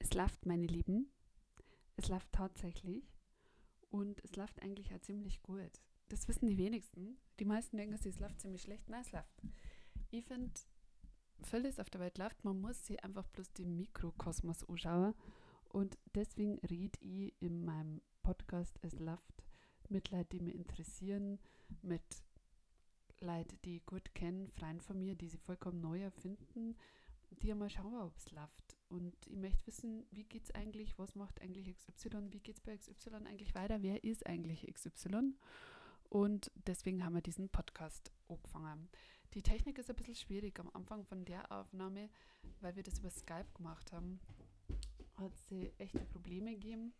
Es läuft, meine Lieben. Es läuft tatsächlich. Und es läuft eigentlich auch ziemlich gut. Das wissen die wenigsten. Die meisten denken, es läuft ziemlich schlecht. Nein, es läuft. Ich finde, vieles auf der Welt läuft. Man muss sich einfach bloß den Mikrokosmos anschauen. Und deswegen rede ich in meinem Podcast Es läuft mit Leuten, die mich interessieren, mit Leuten, die ich gut kennen, Freien von mir, die sie vollkommen neu erfinden, die einmal schauen, ob es läuft. Und ich möchte wissen, wie geht es eigentlich, was macht eigentlich XY, wie geht es bei XY eigentlich weiter, wer ist eigentlich XY? Und deswegen haben wir diesen Podcast angefangen. Die Technik ist ein bisschen schwierig am Anfang von der Aufnahme, weil wir das über Skype gemacht haben. Hat sie echte Probleme gegeben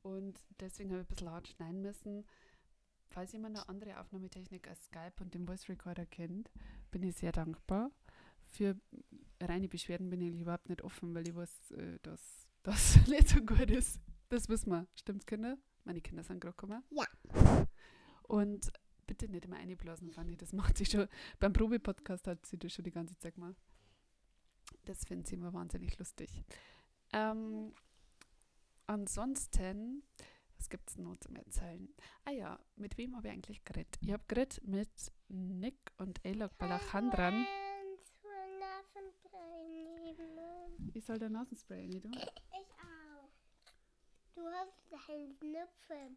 und deswegen habe ich ein bisschen hart schneiden müssen. Falls jemand eine andere Aufnahmetechnik als Skype und den Voice Recorder kennt, bin ich sehr dankbar. Für reine Beschwerden bin ich überhaupt nicht offen, weil ich weiß, äh, dass das nicht so gut ist. Das wissen wir. Stimmt's, Kinder? Meine Kinder sind gerade gekommen. Ja. Und bitte nicht immer einblasen, Fanny. Das macht sie schon. Beim Probe-Podcast hat sie das schon die ganze Zeit gemacht. Das finden sie immer wahnsinnig lustig. Ähm, ansonsten, was gibt es noch zum Erzählen? Ah ja, mit wem habe ich eigentlich geredet? Ich habe geredet mit Nick und Elok Balachandran. Ich soll der Nasenspray nicht, du? Ich auch. Du hast deinen Schnupfen.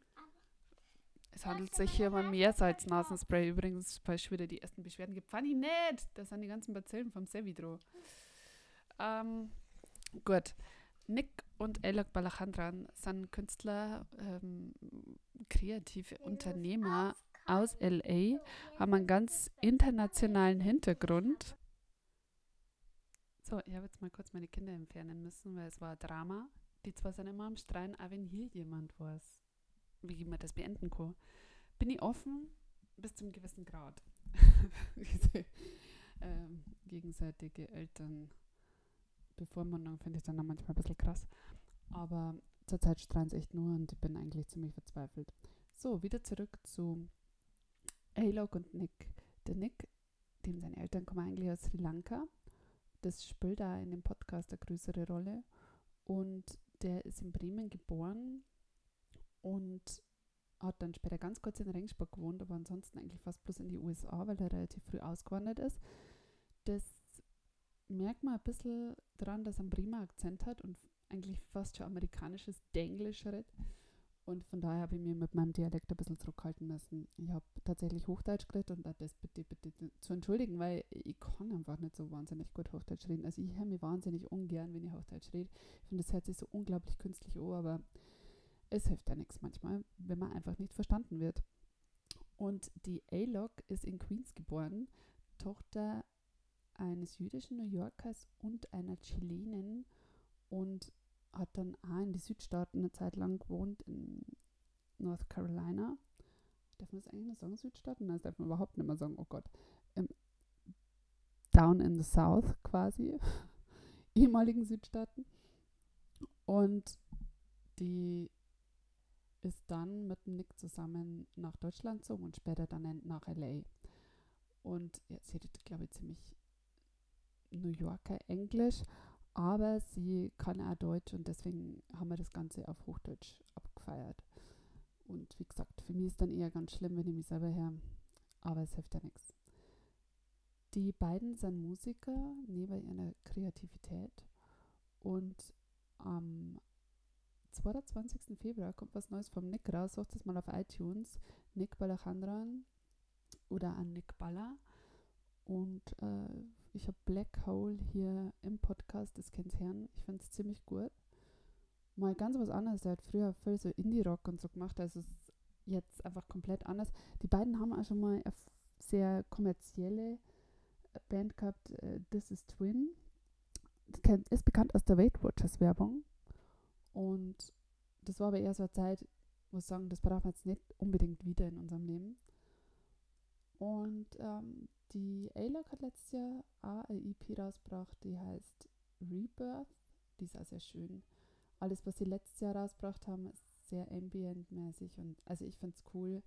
Es handelt sich hier um mehr als Nasenspray. Übrigens, falls schon wieder die ersten Beschwerden gibt. Fanny nicht! Das sind die ganzen Bazillen vom Sevidro. Ähm, gut. Nick und Elok Balachandran sind Künstler, ähm, kreative Unternehmer aus LA, haben einen ganz internationalen Hintergrund. So, ich habe jetzt mal kurz meine Kinder entfernen müssen, weil es war ein Drama. Die zwei sind immer am Streiten, auch wenn hier jemand weiß, wie man das beenden kann. Bin ich offen bis zum gewissen Grad. Diese ähm, gegenseitige Eltern Bevormundung finde ich dann auch manchmal ein bisschen krass. Aber zurzeit streiten sie echt nur und ich bin eigentlich ziemlich verzweifelt. So, wieder zurück zu Alok und Nick. Der Nick, dem seine Eltern kommen eigentlich aus Sri Lanka. Das spielt da in dem Podcast eine größere Rolle. Und der ist in Bremen geboren und hat dann später ganz kurz in Regensburg gewohnt, aber ansonsten eigentlich fast bloß in die USA, weil er relativ früh ausgewandert ist. Das merkt man ein bisschen dran, dass er einen prima Akzent hat und eigentlich fast schon amerikanisches Denglisch redet. Und von daher habe ich mich mit meinem Dialekt ein bisschen zurückhalten müssen. Ich habe tatsächlich Hochdeutsch geredet und das bitte, bitte zu entschuldigen, weil ich kann einfach nicht so wahnsinnig gut Hochdeutsch reden. Also ich höre mich wahnsinnig ungern, wenn ich Hochdeutsch rede. Ich finde, das hört sich so unglaublich künstlich an, aber es hilft ja nichts manchmal, wenn man einfach nicht verstanden wird. Und die A-Log ist in Queens geboren, Tochter eines jüdischen New Yorkers und einer Chilenin und hat dann auch in die Südstaaten eine Zeit lang gewohnt, in North Carolina. Darf man das eigentlich noch sagen, Südstaaten? Nein, das darf man überhaupt nicht mehr sagen, oh Gott. Ähm, down in the South quasi, ehemaligen Südstaaten. Und die ist dann mit Nick zusammen nach Deutschland gezogen und später dann nach LA. Und sie redet, glaube ich, ziemlich New Yorker Englisch, aber sie kann auch Deutsch und deswegen haben wir das Ganze auf Hochdeutsch abgefeiert. Und wie gesagt, für mich ist dann eher ganz schlimm, wenn ich mich selber höre, aber es hilft ja nichts. Die beiden sind Musiker neben ihrer Kreativität und am 22. Februar kommt was Neues vom Nick raus. Sucht es mal auf iTunes. Nick Balachandran oder an Nick Baller. Und äh, ich habe Black Hole hier im Podcast, das kennt Herrn. Ich finde es ziemlich gut. Mal ganz was anderes. Er hat früher viel so Indie-Rock und so gemacht. Also ist jetzt einfach komplett anders. Die beiden haben auch schon mal eine sehr kommerzielle äh, Band gehabt, äh, This is Twin. Das ist bekannt aus der Weight Watchers Werbung. Und das war aber eher so eine Zeit, ich sagen, das brauchen wir jetzt nicht unbedingt wieder in unserem Leben. Und ähm, die A-Log hat letztes Jahr EP rausgebracht, die heißt Rebirth. Die ist auch sehr schön. Alles, was sie letztes Jahr rausgebracht haben, ist sehr ambient-mäßig und also ich finde es cool.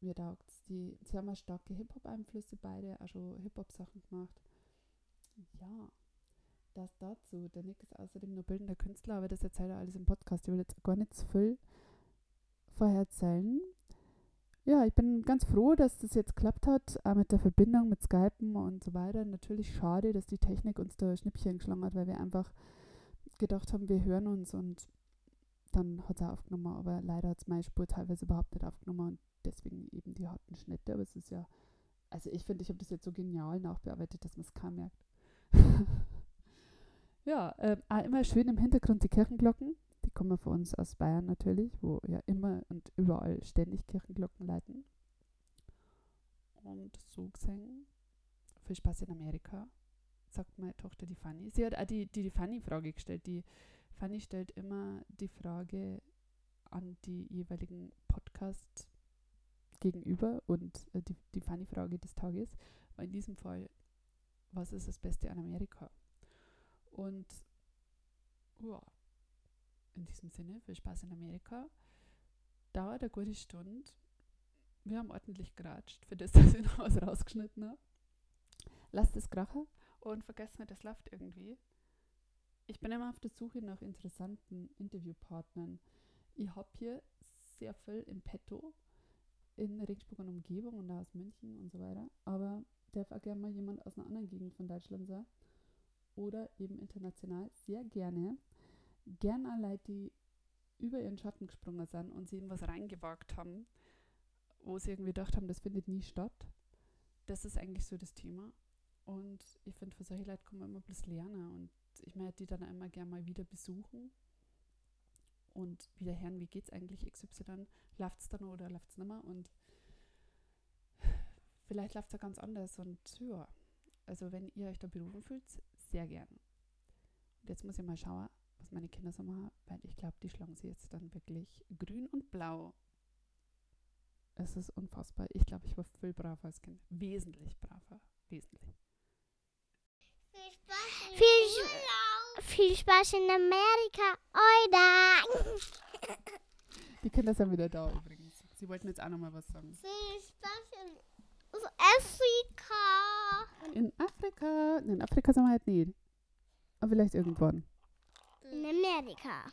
Mir taugt Die, sie haben auch starke Hip-Hop-Einflüsse beide, schon Hip-Hop-Sachen gemacht. Ja, das dazu. Der Nick ist außerdem nur bildender Künstler, aber das erzählt er alles im Podcast. Ich will jetzt gar nicht zu viel vorher erzählen. Ja, ich bin ganz froh, dass das jetzt geklappt hat, auch mit der Verbindung, mit Skypen und so weiter. Natürlich schade, dass die Technik uns da Schnippchen geschlagen hat, weil wir einfach gedacht haben, wir hören uns und dann hat es aufgenommen, aber leider hat es meine Spur teilweise überhaupt nicht aufgenommen und deswegen eben die harten Schnitte. Aber es ist ja, also ich finde, ich habe das jetzt so genial nachbearbeitet, dass man es kaum merkt. ja, äh, immer schön im Hintergrund die Kirchenglocken. Die kommen von uns aus Bayern natürlich, wo ja immer und überall ständig Kirchenglocken leiten. Und so gesehen, viel Spaß in Amerika, sagt meine Tochter die Fanny. Sie hat auch die, die, die Fanny-Frage gestellt. Die Fanny stellt immer die Frage an die jeweiligen Podcast gegenüber und äh, die, die Fanny-Frage des Tages war in diesem Fall, was ist das Beste an Amerika? Und ja, in diesem Sinne, viel Spaß in Amerika. Dauert eine gute Stunde. Wir haben ordentlich geratscht, für das, dass ich noch was rausgeschnitten habe. Lasst es krachen und vergesst nicht, das läuft irgendwie. Ich bin immer auf der Suche nach interessanten Interviewpartnern. Ich habe hier sehr viel im Petto in Regensburg und Umgebung und aus München und so weiter. Aber darf auch gerne mal jemand aus einer anderen Gegend von Deutschland sein. Oder eben international sehr gerne. Gerne Leute, die über ihren Schatten gesprungen sind und sie in was reingewagt haben, wo sie irgendwie gedacht haben, das findet nie statt. Das ist eigentlich so das Thema. Und ich finde, für solche Leute kann man immer bloß lernen. Und ich möchte die dann immer gerne mal wieder besuchen und wieder hören, wie geht es eigentlich XY, läuft es dann oder läuft es nicht mehr und vielleicht läuft es ja ganz anders und ja, also wenn ihr euch da berufen fühlt, sehr gern. Und jetzt muss ich mal schauen, meine Kinder so machen, weil ich glaube, die schlagen sie jetzt dann wirklich grün und blau. Es ist unfassbar. Ich glaube, ich war viel braver als Kind. Wesentlich braver. Wesentlich. Viel Spaß, viel, viel Spaß in Amerika, oder? Die Kinder sind wieder da übrigens. Sie wollten jetzt auch nochmal was sagen. Viel Spaß in Afrika. In Afrika. In Afrika sind wir halt nicht. Aber vielleicht irgendwann. In Amerika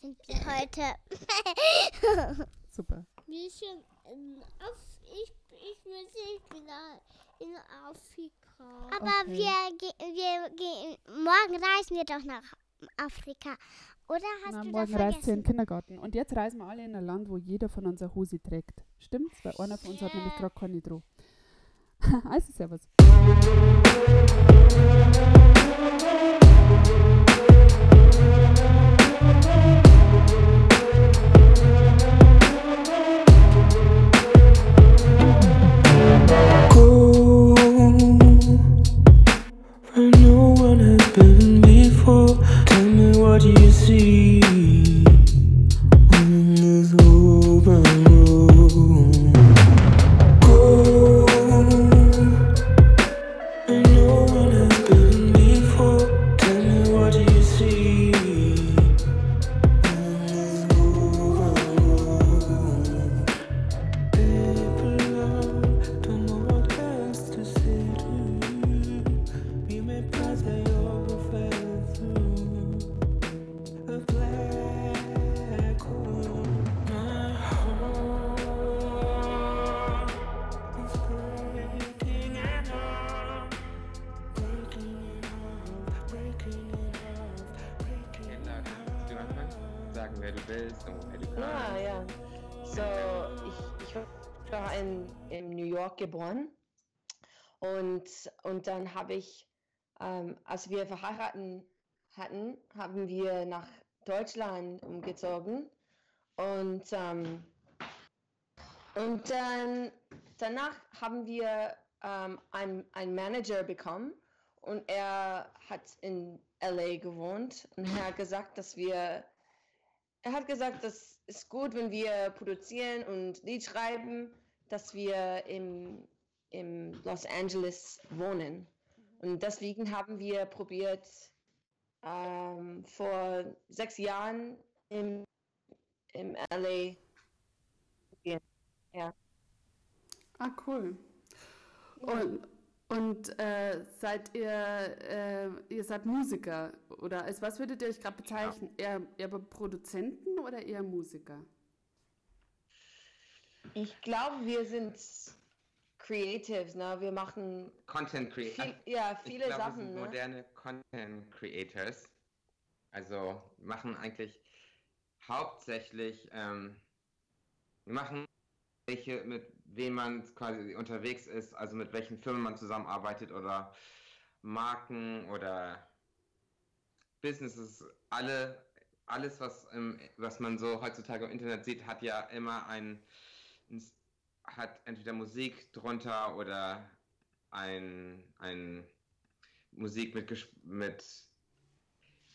sind wir heute. Super. Wir sind in Af ich, ich nicht wieder in Afrika. Aber Okay. wir, ge wir gehen. Morgen reisen wir doch nach Afrika. Oder hast Na, du morgen das reist sie in den Kindergarten. Und jetzt reisen wir alle in ein Land, wo jeder von uns eine Hose trägt. Stimmt's? Weil einer von uns hat Ja. nämlich gerade keine drauf. also, servus. Wir verheiraten hatten, haben wir nach Deutschland umgezogen. Und, ähm, und dann danach haben wir ähm, einen, einen Manager bekommen. Und er hat in LA gewohnt. Und er hat gesagt, dass wir er hat gesagt, das ist gut, wenn wir produzieren und Lied schreiben, dass wir im, im Los Angeles wohnen. Und deswegen haben wir probiert, ähm, vor sechs Jahren im, im LA zu gehen. Ja. Ah, cool. Und Und äh, seid ihr, äh, ihr seid Musiker oder als was würdet ihr euch gerade bezeichnen? Eher, eher Produzenten oder eher Musiker? Ich glaube, wir sind Creatives, ne? Wir machen Content Creator. viel, ja, Ich viele glaube, wir Sachen, sind ne? moderne Content Creators. Also machen eigentlich hauptsächlich, ähm, wir machen welche, mit wem man quasi unterwegs ist, also mit welchen Firmen man zusammenarbeitet oder Marken oder Businesses, alle, alles, was, ähm, was man so heutzutage im Internet sieht, hat ja immer ein, ein hat entweder Musik drunter oder ein, ein Musik mit, mit,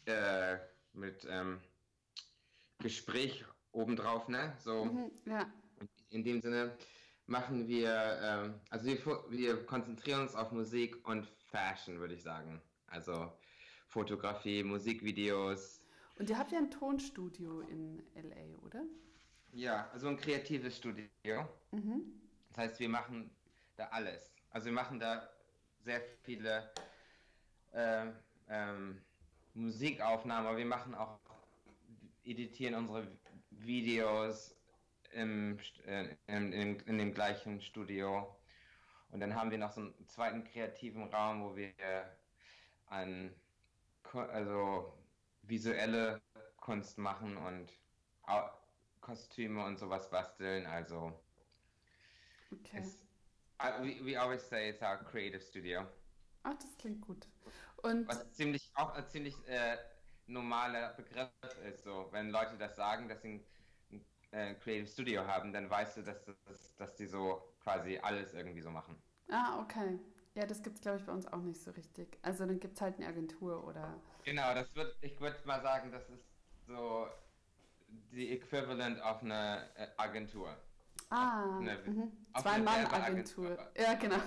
äh, mit ähm, Gespräch obendrauf, ne? So Mhm, ja. in dem Sinne machen wir, ähm, also wir, wir konzentrieren uns auf Musik und Fashion, würde ich sagen. Also Fotografie, Musikvideos. Und ihr habt ja ein Tonstudio in LA, oder? Ja, also ein kreatives Studio. Mhm. Das heißt, wir machen da alles. Also wir machen da sehr viele äh, ähm, Musikaufnahmen, aber wir machen auch, editieren unsere Videos im, äh, in, in, in dem gleichen Studio. Und dann haben wir noch so einen zweiten kreativen Raum, wo wir an also visuelle Kunst machen und Kostüme und sowas basteln. Also Okay. It's, I, we, we always say it's our creative studio. Ach, das klingt gut. Und Was ziemlich auch ein ziemlich äh, normaler Begriff ist. So, wenn Leute das sagen, dass sie ein, ein äh, Creative Studio haben, dann weißt du, dass, das, dass die so quasi alles irgendwie so machen. ah, okay. Ja, das gibt's glaube ich bei uns auch nicht so richtig. Also dann gibt's halt eine Agentur oder Genau, das wird, ich würde mal sagen, das ist so die Äquivalent auf eine äh, Agentur. Ah, mhm. auf zwei eine Mann Werbeagentur. Agentur. Ja, genau.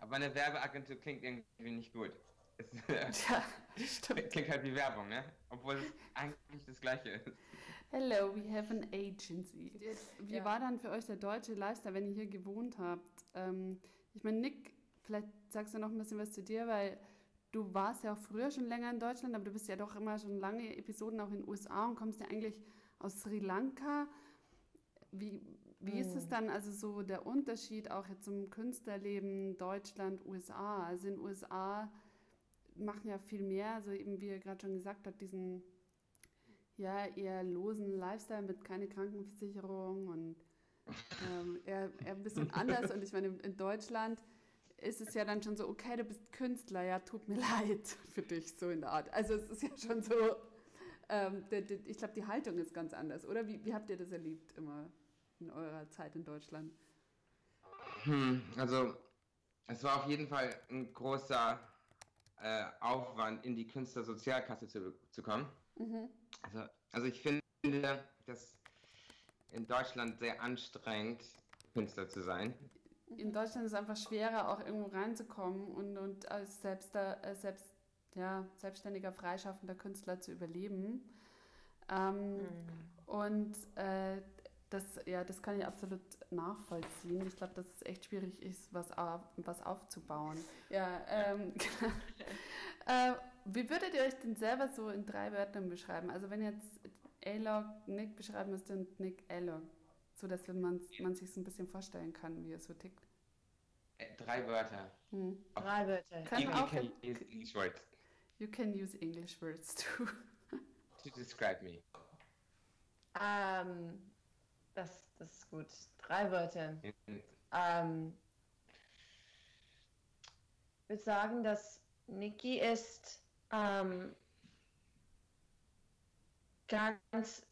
Aber eine Werbeagentur klingt irgendwie nicht gut. Es Ja, stimmt. klingt halt wie Werbung, ne? Obwohl es eigentlich das gleiche ist. Hello, we have an agency. Wie Ja. war dann für euch der deutsche Lifestyle, wenn ihr hier gewohnt habt? Ähm, ich meine, Nick, vielleicht sagst du noch ein bisschen was zu dir, weil du warst ja auch früher schon länger in Deutschland, aber du bist ja doch immer schon lange Episoden auch in den USA und kommst ja eigentlich aus Sri Lanka. Wie, wie ist es Hm. dann, also so der Unterschied auch jetzt zum Künstlerleben Deutschland, USA? Also in den USA machen ja viel mehr, also eben wie ihr gerade schon gesagt habt, diesen ja, eher losen Lifestyle mit keine Krankenversicherung und ähm, eher, eher ein bisschen anders. Und ich meine, in Deutschland ist es ja dann schon so, okay, du bist Künstler, ja, tut mir leid für dich, so in der Art. Also es ist ja schon so, ähm, ich glaube, die Haltung ist ganz anders, oder? Wie, wie habt ihr das erlebt immer in eurer Zeit in Deutschland? Hm, also, es war auf jeden Fall ein großer äh, Aufwand, in die Künstlersozialkasse zu, zu kommen. Mhm. Also, also ich finde das in Deutschland sehr anstrengend, Künstler zu sein. In Deutschland ist es einfach schwerer, auch irgendwo reinzukommen und, und als äh, selbst, ja, selbstständiger, freischaffender Künstler zu überleben. Ähm, Und äh, das, ja, das kann ich absolut nachvollziehen. Ich glaube, dass es echt schwierig ist, was, auf, was aufzubauen. Ja, ähm, äh, wie würdet ihr euch denn selber so in drei Wörtern beschreiben? Also wenn jetzt A-Log Nick beschreiben müsste und Nick A-Log, so dass man, man sich so ein bisschen vorstellen kann, wie er so tickt. Äh, drei Wörter. Hm. Drei Wörter. Kann auch- can use English words You can use English words too. to describe me. Ähm, das, das ist gut. Drei Wörter. In- Ähm, ich würde sagen, dass Niki ist ähm, ganz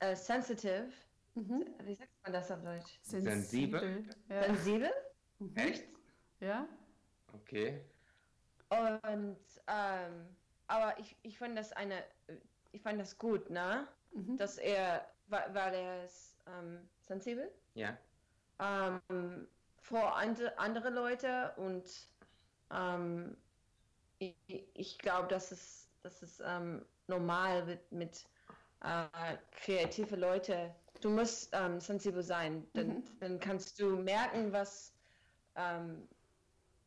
äh, sensitive. Mhm. Wie sagt man das auf Deutsch? Sensibel? Ja. Sensibel. Mhm. Echt? ja? Okay. Und ähm, aber ich, ich fand das eine, ich fand das gut, ne? Mhm. Dass er, weil, weil er ist ähm, sensibel Ja. ähm, vor ande, andere Leute und ähm, ich, ich glaube, dass es, dass es ähm, normal mit, mit äh, kreative Leute. Du musst ähm, sensibel sein, dann, Mhm. dann kannst du merken, was ähm,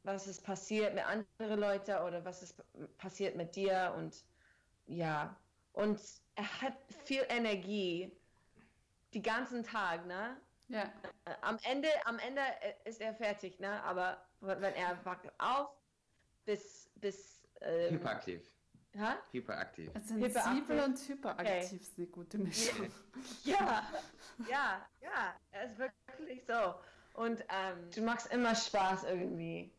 was ist passiert mit anderen Leuten oder was ist passiert mit dir und ja, und er hat viel Energie die ganzen Tag, ne? Ja. Am Ende, am Ende ist er fertig, ne? Aber wenn er wacht auf, bis, bis, ähm, Hyperaktiv. ha? Hyperaktiv. Also Hyperaktiv. sensibel und hyperaktiv ist eine gute Mischung. Ja, ja, ja, er ist wirklich so. Und ähm, du machst immer Spaß irgendwie,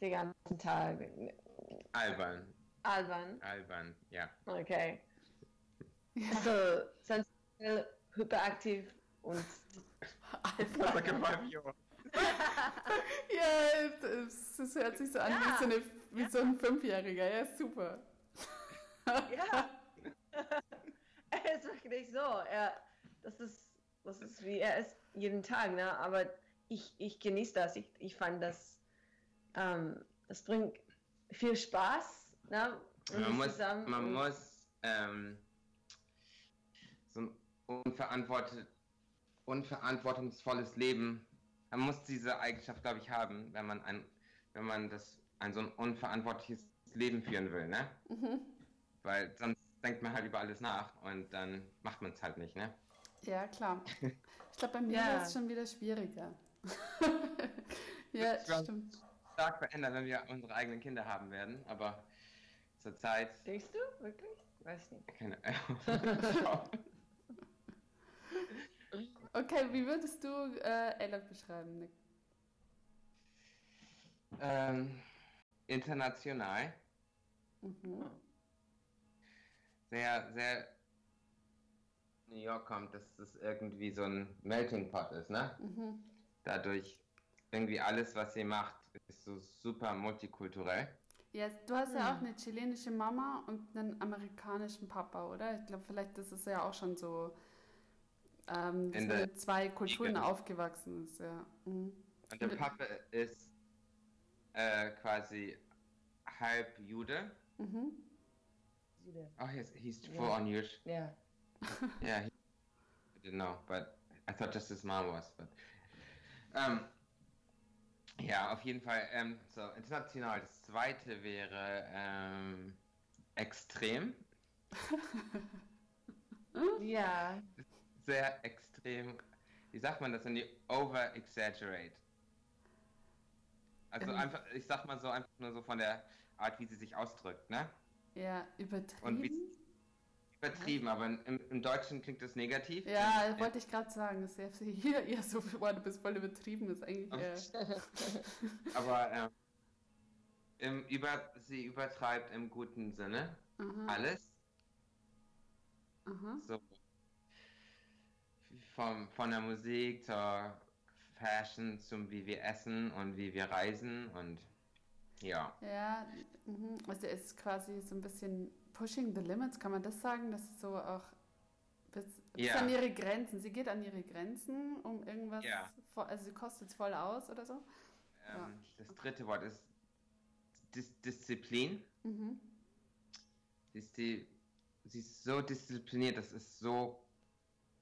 den ganzen Tag. Albern. Albern, Albern, ja. okay. Ja. So, sensibel, hyperaktiv und Ja, es, es hört sich so an wie, Ja. so eine, wie so ein Fünfjähriger. Ja, super. Ja. er ist wirklich so. Er, das ist, das ist wie er ist jeden Tag, ne? Aber ich, ich genieße das. Ich, ich fand das, ähm, das bringt viel Spaß, ne? Man muss, zusammen man muss ähm, so ein unverantwortet, unverantwortungsvolles Leben, man muss diese Eigenschaft, glaube ich, haben, wenn man ein, wenn man das ein so ein unverantwortliches Leben führen will, ne? Mhm. Weil sonst denkt man halt über alles nach und dann macht man es halt nicht, ne? Ja, klar. Ich glaube, bei mir Ja. ist es schon wieder schwieriger. ja, stimmt. Stark verändern, wenn wir unsere eigenen Kinder haben werden, aber zurzeit Denkst du? Wirklich? Weiß nicht. keine Okay, wie würdest du äh, Alok beschreiben, Nick? ähm, international, Mhm. sehr, sehr New York kommt, dass das irgendwie so ein Melting Pot ist, ne? Mhm. Dadurch irgendwie alles, was sie macht, ist so super multikulturell. Ja, du hast ja auch eine chilenische Mama und einen amerikanischen Papa, oder? Ich glaube, vielleicht ist es ja auch schon so, ähm, dass In man der mit zwei Kulturen Wiege. aufgewachsen ist, ja. Mhm. Und der Papa ist äh, quasi halb Jude. Mhm. Oh, he's, he's full on Jewish. Ja. Yeah, he, I didn't know, but I thought just his mom was. But ähm, ja, auf jeden Fall. Ähm, so international. Das zweite wäre ähm, extrem, Ja. sehr extrem. Wie sagt man das denn? Die over exaggerate. Also Ähm. einfach, ich sag mal so einfach nur so von der Art, wie sie sich ausdrückt, ne? Ja, Und übertrieben. wie übertrieben, aber im, im Deutschen klingt das negativ. Ja, Im- wollte ich gerade sagen. Das ist ja hier eher so, boah, du bist voll übertrieben, ist eigentlich eher. Aber ähm, im über, sie übertreibt im guten Sinne Aha, alles. aha. So vom, von der Musik zur Fashion zum wie wir essen und wie wir reisen und ja. Ja, mhm. also es ist quasi so ein bisschen pushing the limits, kann man das sagen, dass es so auch bis, bis Ja. an ihre Grenzen, sie geht an ihre Grenzen, um irgendwas, Ja. vo- also sie kostet es voll aus oder so. Ähm, Das dritte Wort ist Dis Disziplin. Mhm. Sie ist, die, sie ist so diszipliniert, das ist so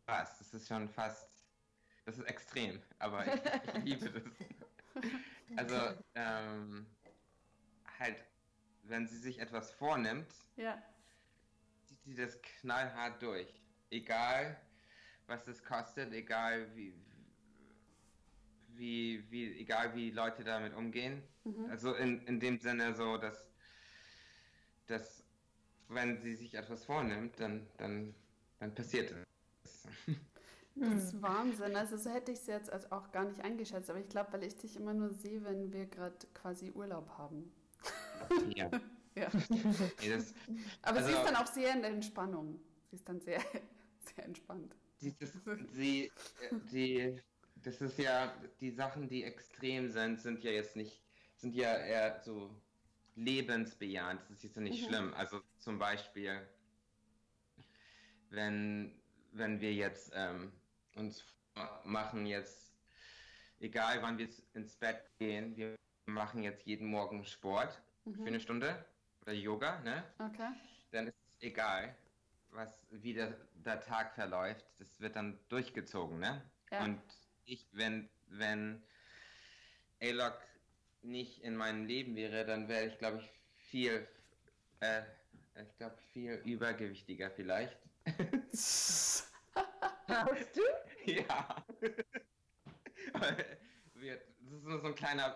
krass. Das ist schon fast, das ist extrem, aber ich, ich liebe das. Also, ähm, halt, wenn sie sich etwas vornimmt, Ja, zieht sie das knallhart durch. Egal, was es kostet, egal wie, wie, wie, egal wie Leute damit umgehen. mhm. Also in, in dem Sinne so, dass, dass wenn sie sich etwas vornimmt, dann, dann, dann passiert es. das ist Wahnsinn. Also so hätte ich es jetzt also auch gar nicht eingeschätzt, aber ich glaube, weil ich dich immer nur sehe, wenn wir gerade quasi Urlaub haben. Ja. Ja. Nee, das, Aber sie Also- ist dann auch sehr in der Entspannung. Sie ist dann sehr, sehr entspannt. dieses, sie, die, das ist ja, die Sachen, die extrem sind, sind ja jetzt nicht, sind ja eher so lebensbejahend. Das ist jetzt nicht Mhm. schlimm. Also zum Beispiel, wenn, wenn wir jetzt ähm, uns machen jetzt, egal wann wir ins Bett gehen, wir machen jetzt jeden Morgen Sport für Mhm. eine Stunde oder Yoga, ne? Okay. dann ist es egal, was, wie der, der Tag verläuft. Das wird dann durchgezogen, ne? Ja. Und ich, wenn, wenn Alok nicht in meinem Leben wäre, dann wäre ich, glaube ich, viel, äh, ich glaube, viel übergewichtiger vielleicht. Hast du? ja. Das ist nur so ein kleiner,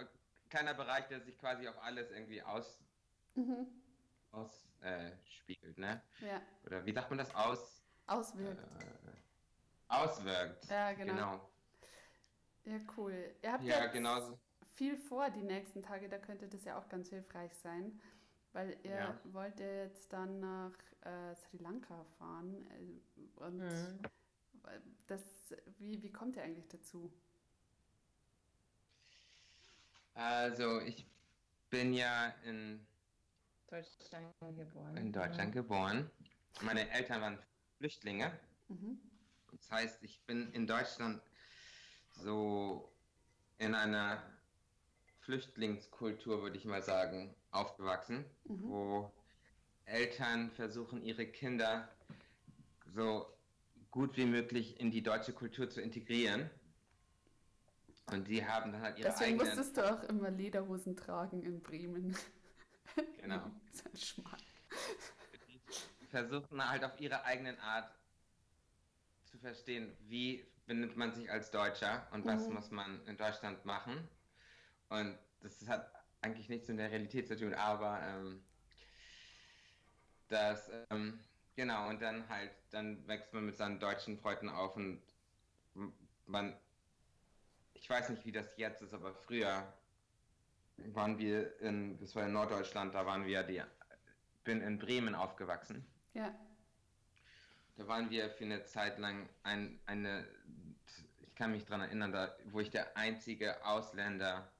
kleiner Bereich, der sich quasi auf alles irgendwie aus, Mhm. aus äh, ne? Ja, Oder wie sagt man das? Aus, auswirkt. äh, auswirkt. Ja, genau. Genau. Ja, cool. Ihr habt Ja, jetzt genau so. viel vor die nächsten Tage, da könnte das ja auch ganz hilfreich sein, weil ihr Ja. wollt ja jetzt dann nach äh, Sri Lanka fahren. Äh, und Mhm. das, wie, wie kommt ihr eigentlich dazu? Also, ich bin ja in, Deutschland geboren. in Deutschland geboren. Meine Eltern waren Flüchtlinge. Mhm. Das heißt, ich bin in Deutschland so in einer Flüchtlingskultur, würde ich mal sagen, aufgewachsen, Mhm. wo Eltern versuchen, ihre Kinder so gut wie möglich in die deutsche Kultur zu integrieren. Und die haben dann halt ihre Deswegen eigenen. musstest du auch immer Lederhosen tragen in Bremen. Genau. Das ist ein Schmarrn. versuchen halt auf ihre eigenen Art zu verstehen, wie benimmt man sich als Deutscher und was Mhm. muss man in Deutschland machen. Und das hat eigentlich nichts mit der Realität zu tun, aber ähm, das, ähm, genau, und dann halt, dann wächst man mit seinen deutschen Freunden auf und man, ich weiß nicht, wie das jetzt ist, aber früher waren wir in, das war in Norddeutschland, da waren wir die bin in Bremen aufgewachsen. Ja, Da waren wir für eine Zeit lang ein, eine, ich kann mich daran erinnern, da, wo ich der einzige Ausländer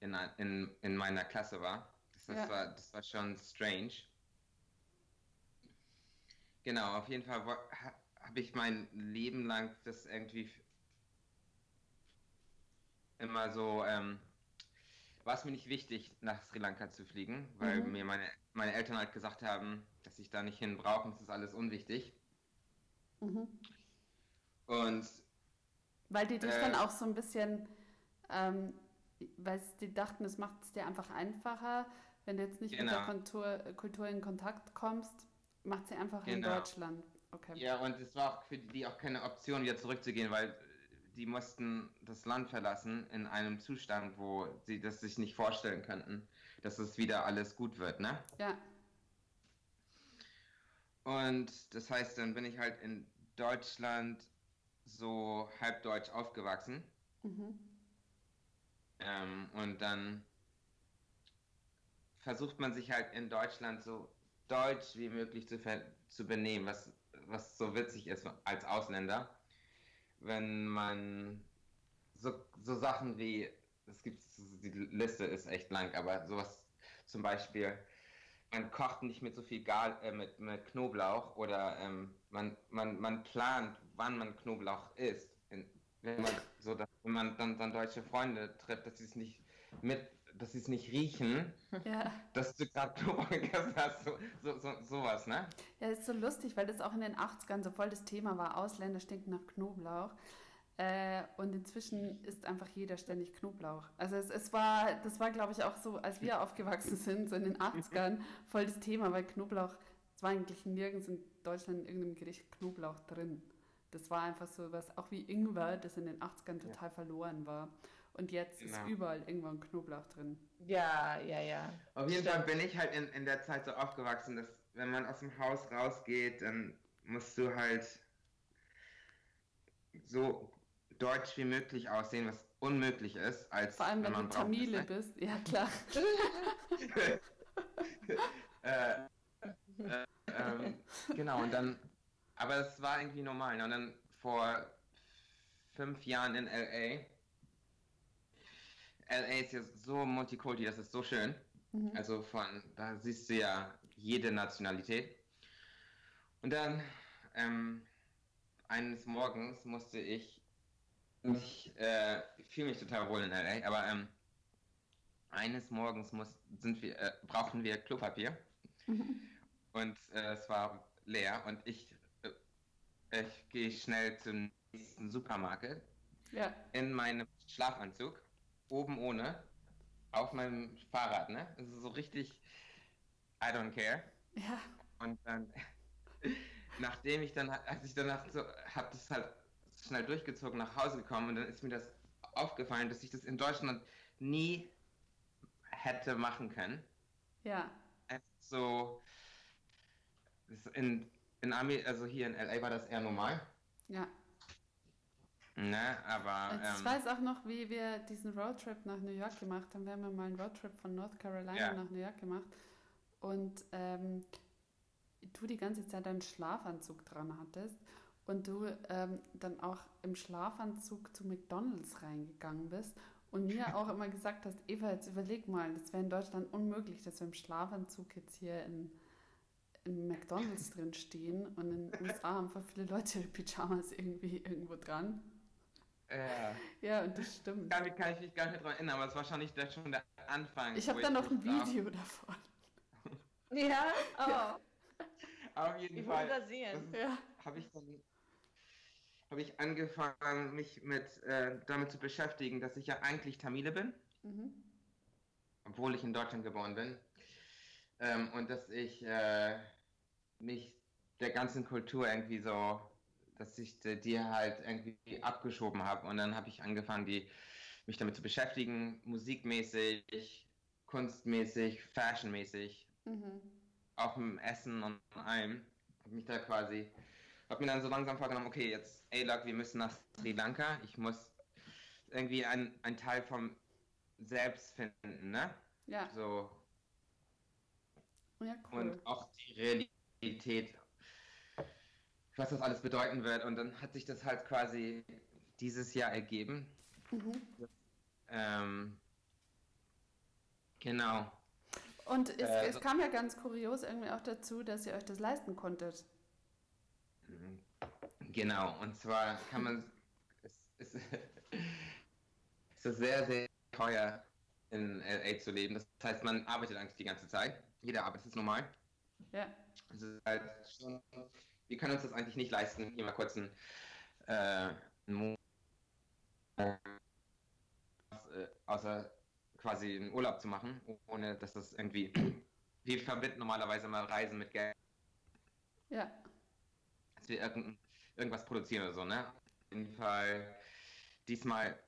in, in, in meiner Klasse war. Das, das, Ja. war. das war schon strange. Genau, auf jeden Fall ha, habe ich mein Leben lang das irgendwie immer so, ähm, war es mir nicht wichtig, nach Sri Lanka zu fliegen, weil Mhm. mir meine, meine Eltern halt gesagt haben, dass ich da nicht hin brauche und es ist alles unwichtig. mhm. Und Weil die dich Äh. dann auch so ein bisschen, ähm, weil die dachten, es macht es dir einfach einfacher, wenn du jetzt nicht mit der Genau. Kultur, Kultur in Kontakt kommst, macht sie einfach in Genau. Deutschland. Okay. ja, und es war auch für die auch keine Option, wieder zurückzugehen, weil die mussten das Land verlassen in einem Zustand, wo sie das sich nicht vorstellen könnten, dass es wieder alles gut wird, ne? Ja, Und das heißt, dann bin ich halt in Deutschland so halb deutsch aufgewachsen. mhm. Ähm, und dann versucht man sich halt in Deutschland so deutsch wie möglich zu, zu benehmen, was, was so witzig ist als Ausländer. Wenn man so, so Sachen wie, es gibt, die Liste ist echt lang, aber sowas zum Beispiel, man kocht nicht mit so viel Gal, äh, mit, mit Knoblauch oder ähm, man, man, man plant, wann man Knoblauch isst. In, wenn man so, dass, wenn man dann, dann deutsche Freunde trifft, dass sie es nicht mit, dass sie es nicht riechen, ja. dass du gerade gegessen hast, so, so, so, sowas, ne? Ja, das ist so lustig, weil das auch in den 80ern so voll das Thema war. Ausländer stinken nach Knoblauch. Äh, und inzwischen isst einfach jeder ständig Knoblauch. Also es, es war, das war glaube ich auch so, als wir aufgewachsen sind, so in den 80ern, voll das Thema, weil Knoblauch, es war eigentlich nirgends in Deutschland in irgendeinem Gericht Knoblauch drin. Das war einfach so was, auch wie Ingwer, das in den 80ern total verloren war. Und jetzt ist Genau. überall irgendwann Knoblauch drin. Ja, ja, ja. Auf jeden Fall bin ich halt in, in der Zeit so aufgewachsen, dass wenn man aus dem Haus rausgeht, dann musst du halt so deutsch wie möglich aussehen, was unmöglich ist, als Vor allem, wenn du man braun ist, Tamile ne? bist. Ja, klar. äh, äh, ähm, genau, und dann, aber es war irgendwie normal. ne? Und dann vor fünf Jahren in LA, LA ist ja so Multikulti, das ist so schön. Mhm. Also von, da siehst du ja jede Nationalität. Und dann, ähm, eines Morgens musste ich, ich äh, fühle mich total wohl in LA, aber ähm, eines Morgens muss, sind wir, äh, brauchen wir Klopapier Mhm. und äh, es war leer und ich, äh, ich gehe schnell zum nächsten Supermarkt Ja. in meinem Schlafanzug, oben ohne, auf meinem Fahrrad, ne? Also so richtig, I don't care. Ja. Und dann, nachdem ich dann, als ich danach so, hab das halt schnell durchgezogen, nach Hause gekommen und dann ist mir das aufgefallen, dass ich das in Deutschland nie hätte machen können. Ja. Ist so, in, in Ami, also hier in LA war das eher normal. Ja. Ne, aber Ich ähm, weiß auch noch, wie wir diesen Roadtrip nach New York gemacht haben. Wir haben ja mal einen Roadtrip von North Carolina Ja. nach New York gemacht. Und ähm, du die ganze Zeit einen Schlafanzug dran hattest und du ähm, dann auch im Schlafanzug zu McDonalds reingegangen bist und mir auch immer gesagt hast, Eva, jetzt überleg mal, das wäre in Deutschland unmöglich, dass wir im Schlafanzug jetzt hier in, in McDonalds drin stehen und in den USA haben voll viele Leute ihre Pyjamas irgendwie irgendwo dran. Ja, Ja, und das stimmt. damit kann ich mich gar nicht dran erinnern, aber es war wahrscheinlich schon der Anfang. Ich habe da noch ein Video davon. Ja? Oh, Auf jeden ich Fall. wollte das sehen. Ja. habe ich dann habe ich angefangen, mich mit äh, damit zu beschäftigen, dass ich ja eigentlich Tamile bin, Mhm. obwohl ich in Deutschland geboren bin, ähm, und dass ich äh, mich der ganzen Kultur irgendwie so, dass ich die, die halt irgendwie abgeschoben habe, und dann habe ich angefangen, die mich damit zu beschäftigen, musikmäßig, kunstmäßig, fashionmäßig, Mhm. auch im Essen und allem. Hab mich da quasi, hab mir dann so langsam vorgenommen, okay, jetzt, ey, Lock, wir müssen nach Sri Lanka. Ich muss irgendwie ein, ein Teil vom Selbst finden, ne? Ja, So, ja, cool. und auch die Realität, was das alles bedeuten wird. Und dann hat sich das halt quasi dieses Jahr ergeben. Mhm. Ähm, genau. Und es, Äh, es so- kam ja ganz kurios irgendwie auch dazu, dass ihr euch das leisten konntet. Genau, und zwar kann man, es, es, es ist sehr, sehr teuer in LA zu leben. Das heißt, man arbeitet eigentlich die ganze Zeit. Jeder arbeitet ist normal. Ja, Es ist halt schon, wir können uns das eigentlich nicht leisten, hier mal kurz einen, äh, einen Monat, äh, außer quasi einen Urlaub zu machen, ohne dass das irgendwie, wir verbinden normalerweise mal Reisen mit Geld. ja, dass wir irgend, irgendwas produzieren oder so, ne? Auf jeden Fall, diesmal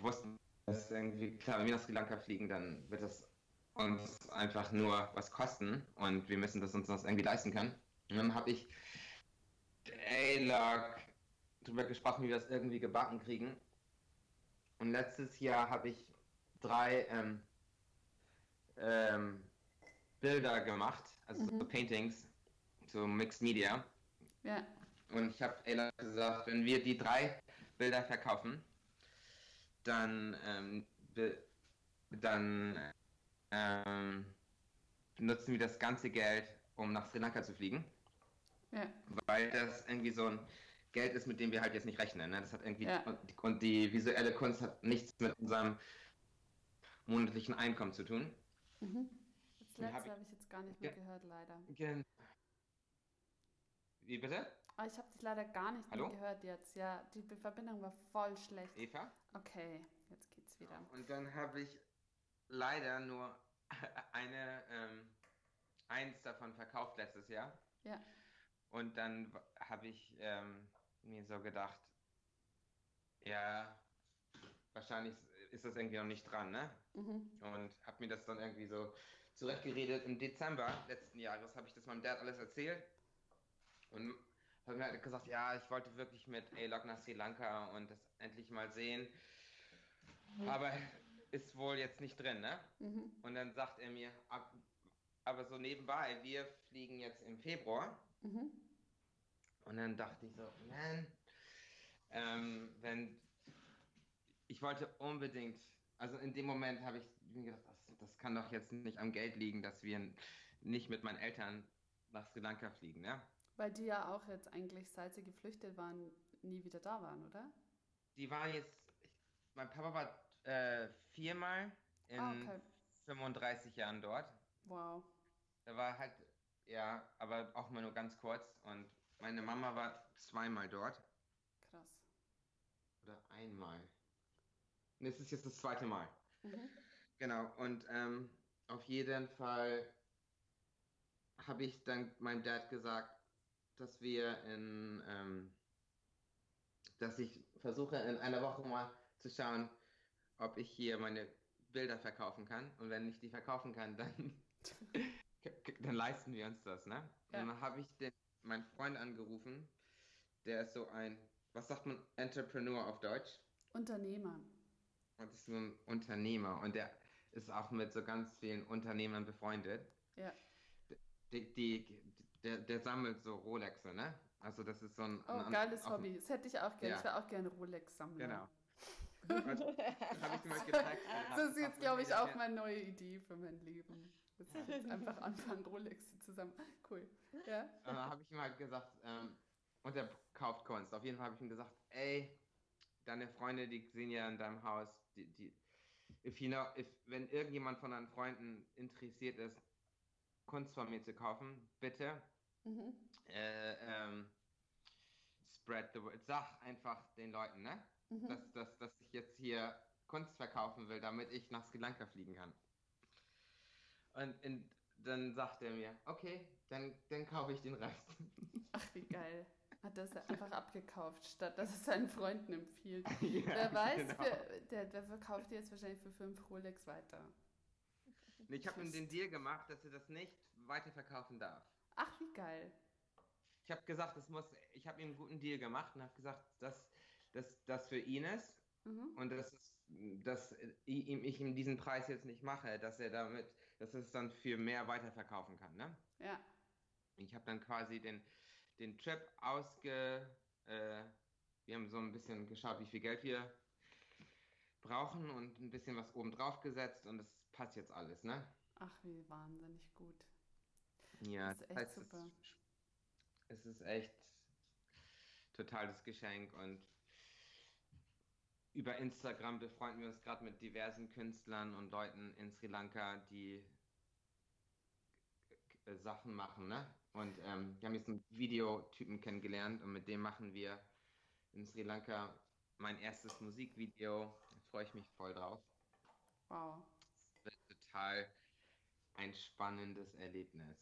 wussten wir, dass irgendwie, klar, wenn wir nach Sri Lanka fliegen, dann wird das uns einfach nur was kosten und wir müssen das uns das irgendwie leisten können. Und dann habe ich A-Log drüber gesprochen, wie wir das irgendwie gebacken kriegen. Und letztes Jahr habe ich drei ähm, ähm, Bilder gemacht, also so Mhm. Paintings, so Mixed Media. ja, Und ich habe Ayla gesagt, wenn wir die drei Bilder verkaufen, dann, ähm, dann ähm, nutzen wir das ganze Geld, um nach Sri Lanka zu fliegen, ja, weil das irgendwie so ein Geld ist, mit dem wir halt jetzt nicht rechnen. Ne? Das hat irgendwie Ja. und, die visuelle Kunst hat nichts mit unserem monatlichen Einkommen zu tun. mhm. Das hab letzte ich- habe ich jetzt gar nicht mehr gehört, leider. Gen Wie bitte? Aber ich habe dich leider gar nicht Hallo? mehr gehört jetzt. Ja, die Verbindung war voll schlecht. Eva? Okay, jetzt geht's wieder. Und dann habe ich leider nur eine, ähm, eins davon verkauft letztes Jahr. Ja. Und dann habe ich ähm, mir so gedacht, ja, wahrscheinlich ist das irgendwie noch nicht dran, ne? Mhm. Und habe mir das dann irgendwie so zurechtgeredet. Im Dezember letzten Jahres habe ich das meinem Dad alles erzählt. Und habe mir halt gesagt, ja, ich wollte wirklich mit A-Log nach Sri Lanka und das endlich mal sehen. Aber ist wohl jetzt nicht drin, ne? Mhm. Und dann sagt er mir, ab, aber so nebenbei, wir fliegen jetzt im Februar. Mhm. Und dann dachte ich so, man, ähm, wenn ich wollte unbedingt, also in dem Moment habe ich mir gedacht, das, das kann doch jetzt nicht am Geld liegen, dass wir nicht mit meinen Eltern nach Sri Lanka fliegen, ne? Weil die ja auch jetzt eigentlich, seit sie geflüchtet waren, nie wieder da waren, oder? Die war jetzt, ich, mein Papa war äh, viermal in Ah, okay. 35 Jahren dort. Wow. Da war halt, ja, aber auch mal nur ganz kurz. Und meine Mama war zweimal dort. Krass. Oder einmal. Und es ist jetzt das zweite Mal. Mhm. Genau, und ähm, auf jeden Fall habe ich dann meinem Dad gesagt, dass wir in, ähm, dass ich versuche in einer Woche mal zu schauen, ob ich hier meine Bilder verkaufen kann. Und wenn ich die verkaufen kann, dann, dann leisten wir uns das, ne? Ja. Und dann habe ich den, meinen Freund angerufen, der ist so ein, was sagt man, Entrepreneur auf Deutsch? Unternehmer. Und ist so ein Unternehmer und der ist auch mit so ganz vielen Unternehmern befreundet. Ja. Die, die, der, der sammelt so Rolexe, ne? Also das ist so ein... Oh, ein- geiles ein- Hobby. Das hätte ich auch gerne. Ja. Ich wäre auch gerne Rolex-Sammler. Genau. Halt gezeigt. Das ist jetzt, glaube ich, auch meine neue Idee für mein Leben. Das ist jetzt einfach anfangen, Rolex zusammen. Cool. Ja. Dann habe ich ihm halt gesagt, ähm, und er kauft Kunst. Auf jeden Fall habe ich ihm gesagt, ey, deine Freunde, die sehen ja in deinem Haus, die, die, if you know, if, wenn irgendjemand von deinen Freunden interessiert ist, Kunst von mir zu kaufen, bitte, Mhm. äh, ähm, spread the word. Sag einfach den Leuten, ne? Mhm. Dass, dass, dass ich jetzt hier Kunst verkaufen will, damit ich nach Sri Lanka fliegen kann. Und in, dann sagt er mir, okay, dann, dann kaufe ich den Rest. Ach, wie geil. Hat das einfach abgekauft, statt dass es seinen Freunden empfiehlt. Ja, Wer weiß, genau. für, der, der verkauft jetzt wahrscheinlich für fünf Rolex weiter. Und Ich habe ihm den Deal gemacht, dass er das nicht weiterverkaufen darf. Ach, wie geil. Ich habe gesagt, es muss, ich habe ihm einen guten Deal gemacht und habe gesagt, dass das für ihn ist Mhm. und dass, es- dass ich ihm, diesen Preis jetzt nicht mache, dass er damit, dass er es dann für mehr weiterverkaufen kann. Ne? Ja. Ich habe dann quasi den, den Trip ausge, äh, wir haben so ein bisschen geschaut, wie viel Geld wir brauchen und ein bisschen was oben drauf gesetzt und es passt jetzt alles, ne? Ach, wie wahnsinnig gut. Ja, Das ist echt heißt, super. Es, es ist echt totales Geschenk und über Instagram befreunden wir uns gerade mit diversen Künstlern und Leuten in Sri Lanka, die Sachen machen, ne? Und ähm, wir haben jetzt einen Videotypen kennengelernt und mit dem machen wir in Sri Lanka mein erstes Musikvideo. Da freue ich mich voll drauf. Wow. Es wird total ein spannendes Erlebnis.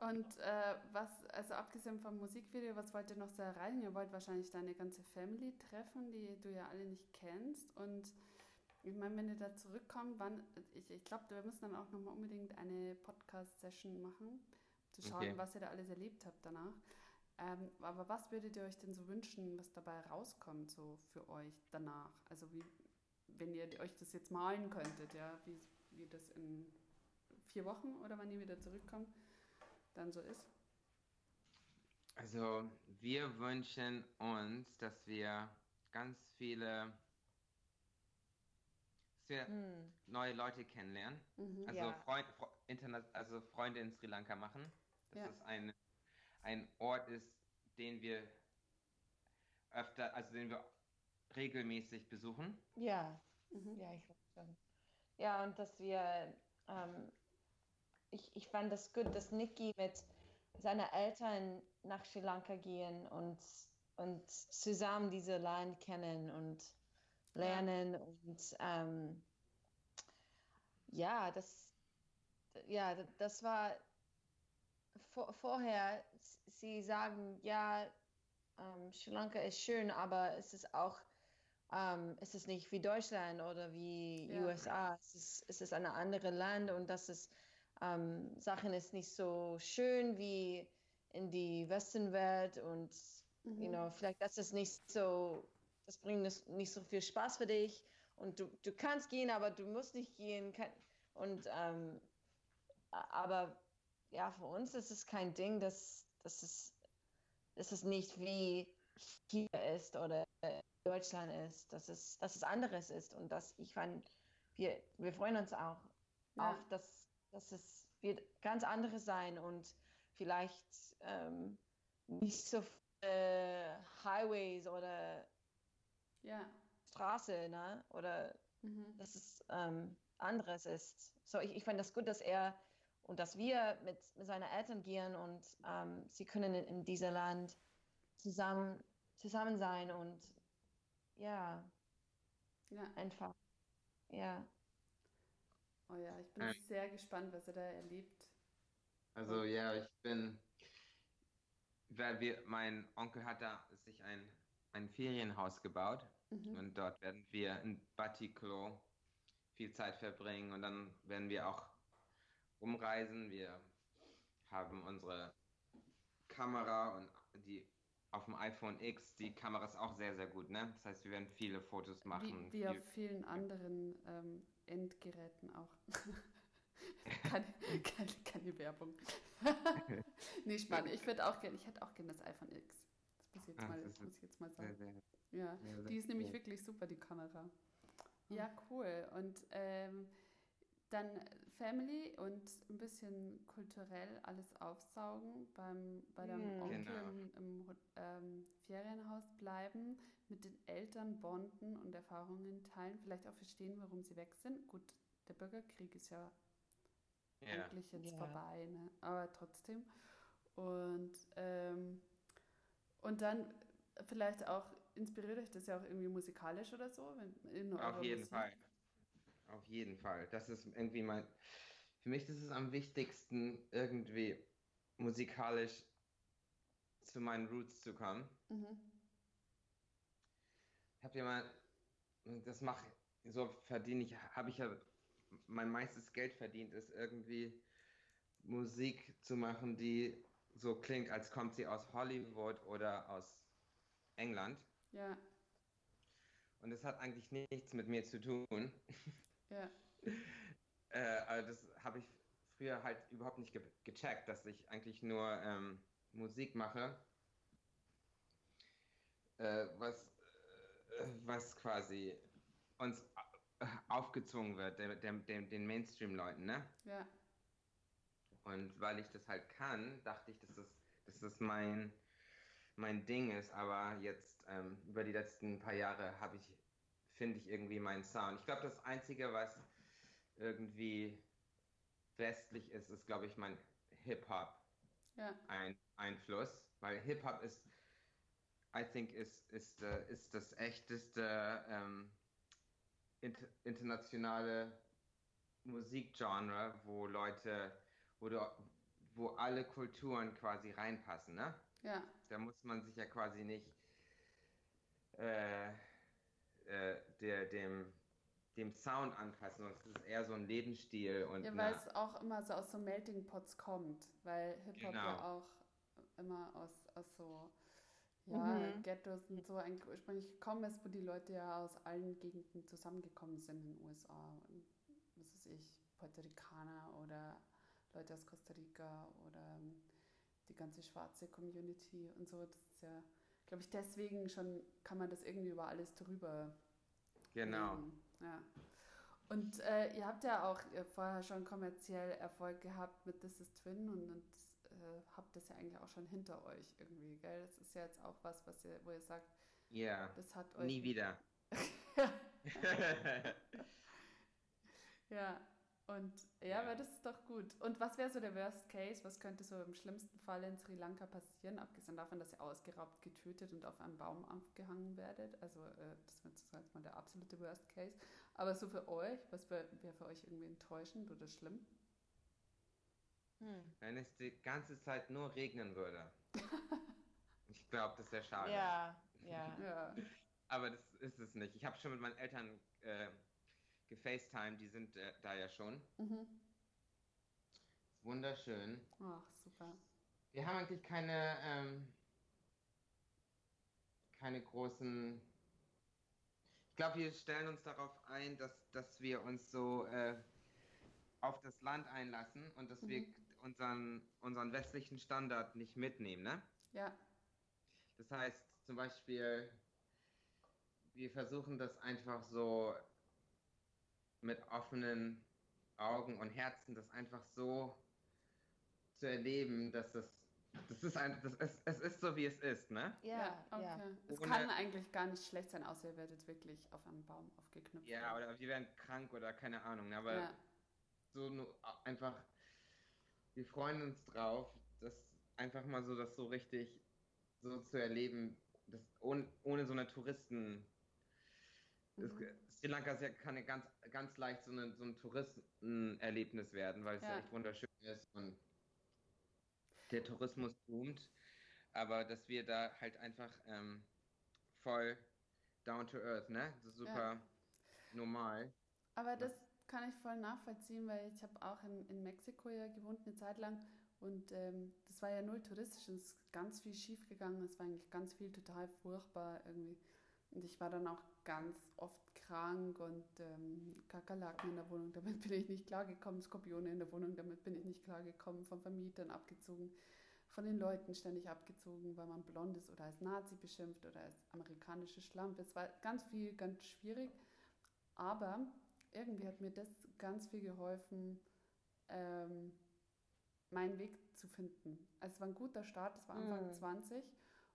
Und äh, was, also abgesehen vom Musikvideo, was wollt ihr noch so erreichen? Ihr wollt wahrscheinlich deine ganze Family treffen, die du ja alle nicht kennst. Und ich meine, wenn ihr da zurückkommt, wann, ich, ich glaube, wir müssen dann auch nochmal unbedingt eine Podcast-Session machen, zu schauen, Okay. was ihr da alles erlebt habt danach. Ähm, aber was würdet ihr euch denn so wünschen, was dabei rauskommt, so für euch danach? Also wie, wenn ihr euch das jetzt malen könntet, ja, wie, wie das in vier Wochen oder wann ihr wieder zurückkommt, dann so ist. Also, wir wünschen uns, dass wir ganz viele dass wir Hm. neue Leute kennenlernen. Mhm. Also, Ja. Freund, Fre- interna also Freunde in Sri Lanka machen. Dass Ja. es ein, ein Ort ist, den wir öfter, also den wir regelmäßig besuchen. Ja, Mhm. ja, ich weiß schon. Ja, und dass wir, ähm, ich, ich fand das gut, dass Niki mit seinen Eltern nach Sri Lanka gehen und, und zusammen diese Land kennen und lernen und ähm, ja, das, ja, das war vor, vorher, sie sagen, ja, ähm, Sri Lanka ist schön, aber es ist auch ähm, es ist nicht wie Deutschland oder wie Ja. USA. Es ist, es ist ein anderes Land und das ist, ähm, Sachen ist nicht so schön wie in die Westernwelt und, Mhm. you know, vielleicht das ist nicht so, das bringt nicht- so viel Spaß für dich und du, du kannst gehen, aber du musst nicht gehen. Kann, und, ähm, aber ja, für uns ist es kein Ding, dass, dass es, dass es nicht wie hier ist oder Deutschland ist, dass es, dass es anderes ist und dass ich fand, wir, wir freuen uns auch Ja. auf, dass, dass es wird ganz anderes sein und vielleicht ähm, nicht so viele Highways oder Ja. Straße, ne? Oder Mhm. dass es ähm, anderes ist. So, ich, ich fand das gut, dass er und dass wir mit, mit seinen Eltern gehen und ähm, sie können in, in diesem Land zusammen, zusammen sein und ja, Ja. einfach, ja. Oh ja, ich bin Ähm. sehr gespannt, was er da erlebt. Also ja, ich bin, weil wir, mein Onkel hat da sich ein, ein Ferienhaus gebaut Mhm. und dort werden wir in Batticlo viel Zeit verbringen und dann werden wir auch rumreisen. Wir haben unsere Kamera und die auf dem iPhone X, die Kamera ist auch sehr, sehr gut, ne? Das heißt, wir werden viele Fotos machen. Wie, wie auf viel- vielen anderen ähm, Endgeräten auch. keine, keine, keine Werbung. nee, spannend. Ich würde auch gerne, ich hätte auch gerne das iPhone X. Das muss ich jetzt, Ah, mal, das muss ich jetzt mal sehr, sagen. sehr, Ja, sehr, sehr die ist nämlich wirklich super, die Kamera. Ja, cool. Und ähm, dann Family und ein bisschen kulturell alles aufsaugen, beim, bei deinem Mhm. Onkel Genau. im, im ähm, Ferienhaus bleiben, mit den Eltern bonden und Erfahrungen teilen, vielleicht auch verstehen, warum sie weg sind. Gut, der Bürgerkrieg ist ja Ja. eigentlich jetzt Ja. vorbei, ne? aber trotzdem. Und, ähm, und dann vielleicht auch, inspiriert euch das ja auch irgendwie musikalisch oder so? Wenn, in Auf jeden Musik? Fall. Auf jeden Fall. Das ist irgendwie mein. Für mich ist es am wichtigsten, irgendwie musikalisch zu meinen Roots zu kommen. Mhm. Habt ihr mal, das mache so verdiene ich, habe ich ja mein meistes Geld verdient, ist irgendwie Musik zu machen, die so klingt, als kommt sie aus Hollywood oder aus England. Ja, Und es hat eigentlich nichts mit mir zu tun. ja, Äh, also das habe ich früher halt überhaupt nicht ge gecheckt, dass ich eigentlich nur ähm, Musik mache, äh, was, was quasi uns äh, aufgezwungen wird, der, der, dem- den Mainstream-Leuten, ne? ja, Und weil ich das halt kann, dachte ich, dass das, dass das mein, mein Ding ist. Aber jetzt ähm, über die letzten paar Jahre habe ich, finde ich irgendwie meinen Sound. Ich glaube, das Einzige, was irgendwie westlich ist, ist, glaube ich, mein Hip-Hop ja, ein Einfluss. Weil Hip-Hop ist, I think, ist, ist, ist das echteste ähm, int internationale Musikgenre, wo Leute, wo, du, wo alle Kulturen quasi reinpassen, ne? ja, Da muss man sich ja quasi nicht äh, äh, der, dem, dem Sound anpassen, sondern es ist eher so ein Lebensstil und ja, weil es auch immer so aus so Melting Pots kommt, weil Hip-Hop ja Genau. auch immer aus, aus so ja, Mhm. Ghettos und so eigentlich ursprünglich gekommen ist, wo die Leute ja aus allen Gegenden zusammengekommen sind in den USA. Und, was weiß ich, Puerto Ricaner oder Leute aus Costa Rica oder ähm, die ganze schwarze Community und so. Das ist ja, glaube ich, deswegen schon kann man das irgendwie über alles drüber genau. Ja. Und äh, ihr habt ja auch vorher schon kommerziell Erfolg gehabt mit This is Twin und, und äh, habt das ja eigentlich auch schon hinter euch irgendwie, gell? Das ist ja jetzt auch was, was ihr, wo ihr sagt, Ja, das hat euch. nie wieder. Ja, und ja, Ja. aber das ist doch gut. Und was wäre so der Worst Case? Was könnte so im schlimmsten Fall in Sri Lanka passieren, abgesehen davon, dass ihr ausgeraubt, getötet und auf einem Baum aufgehangen werdet? Also, äh, das wäre sozusagen mal der absolute Worst Case. Aber so für euch, was wäre wär für euch irgendwie enttäuschend oder schlimm? Hm. Wenn es die ganze Zeit nur regnen würde. Ich glaube, das wäre schade. Ja, ja. Ja, Aber das ist es nicht. Ich habe schon mit meinen Eltern äh, gefacetimed, die sind äh, da ja schon. mhm. Wunderschön. Ach, super. Wir haben eigentlich keine, ähm, keine großen. Ich glaube, wir stellen uns darauf ein, dass, dass wir uns so äh, auf das Land einlassen und dass wir Mhm. Unseren, unseren westlichen Standard nicht mitnehmen, ne? Ja, Das heißt zum Beispiel, wir versuchen das einfach so mit offenen Augen und Herzen, das einfach so zu erleben, dass das, das ist ein, das ist, es ist so wie es ist, ne? Ja, okay. ja. Es Ohne- kann eigentlich gar nicht schlecht sein, außer ihr werdet wirklich auf einen Baum aufgeknüpft. Ja, oder wir werden krank oder keine Ahnung, ne? aber ja. so nur einfach, wir freuen uns drauf, das einfach mal so, das so richtig so zu erleben, das ohne, ohne so eine Touristen es, Mhm. Sri Lanka ist ja, kann ja ganz, ganz leicht so, eine, so ein Touristenerlebnis werden, weil es ja. Ja. echt wunderschön ist und der Tourismus boomt. Aber dass wir da halt einfach ähm, voll down to earth, ne? Das ist super normal. Aber das kann ich voll nachvollziehen, weil ich habe auch in, in Mexiko ja gewohnt eine Zeit lang und ähm, das war ja null touristisch und es ist ganz viel schief gegangen. Es war eigentlich ganz viel total furchtbar irgendwie. Und ich war dann auch ganz oft krank und ähm, Kakerlaken in der Wohnung, damit bin ich nicht klargekommen. Skorpione in der Wohnung, damit bin ich nicht klargekommen. Von Vermietern abgezogen, von den Leuten ständig abgezogen, weil man blond ist oder als Nazi beschimpft oder als amerikanische Schlampe. Es war ganz viel, ganz schwierig. Aber irgendwie hat mir das ganz viel geholfen, ähm, meinen Weg zu finden. Also es war ein guter Start, es war Anfang Mm. 20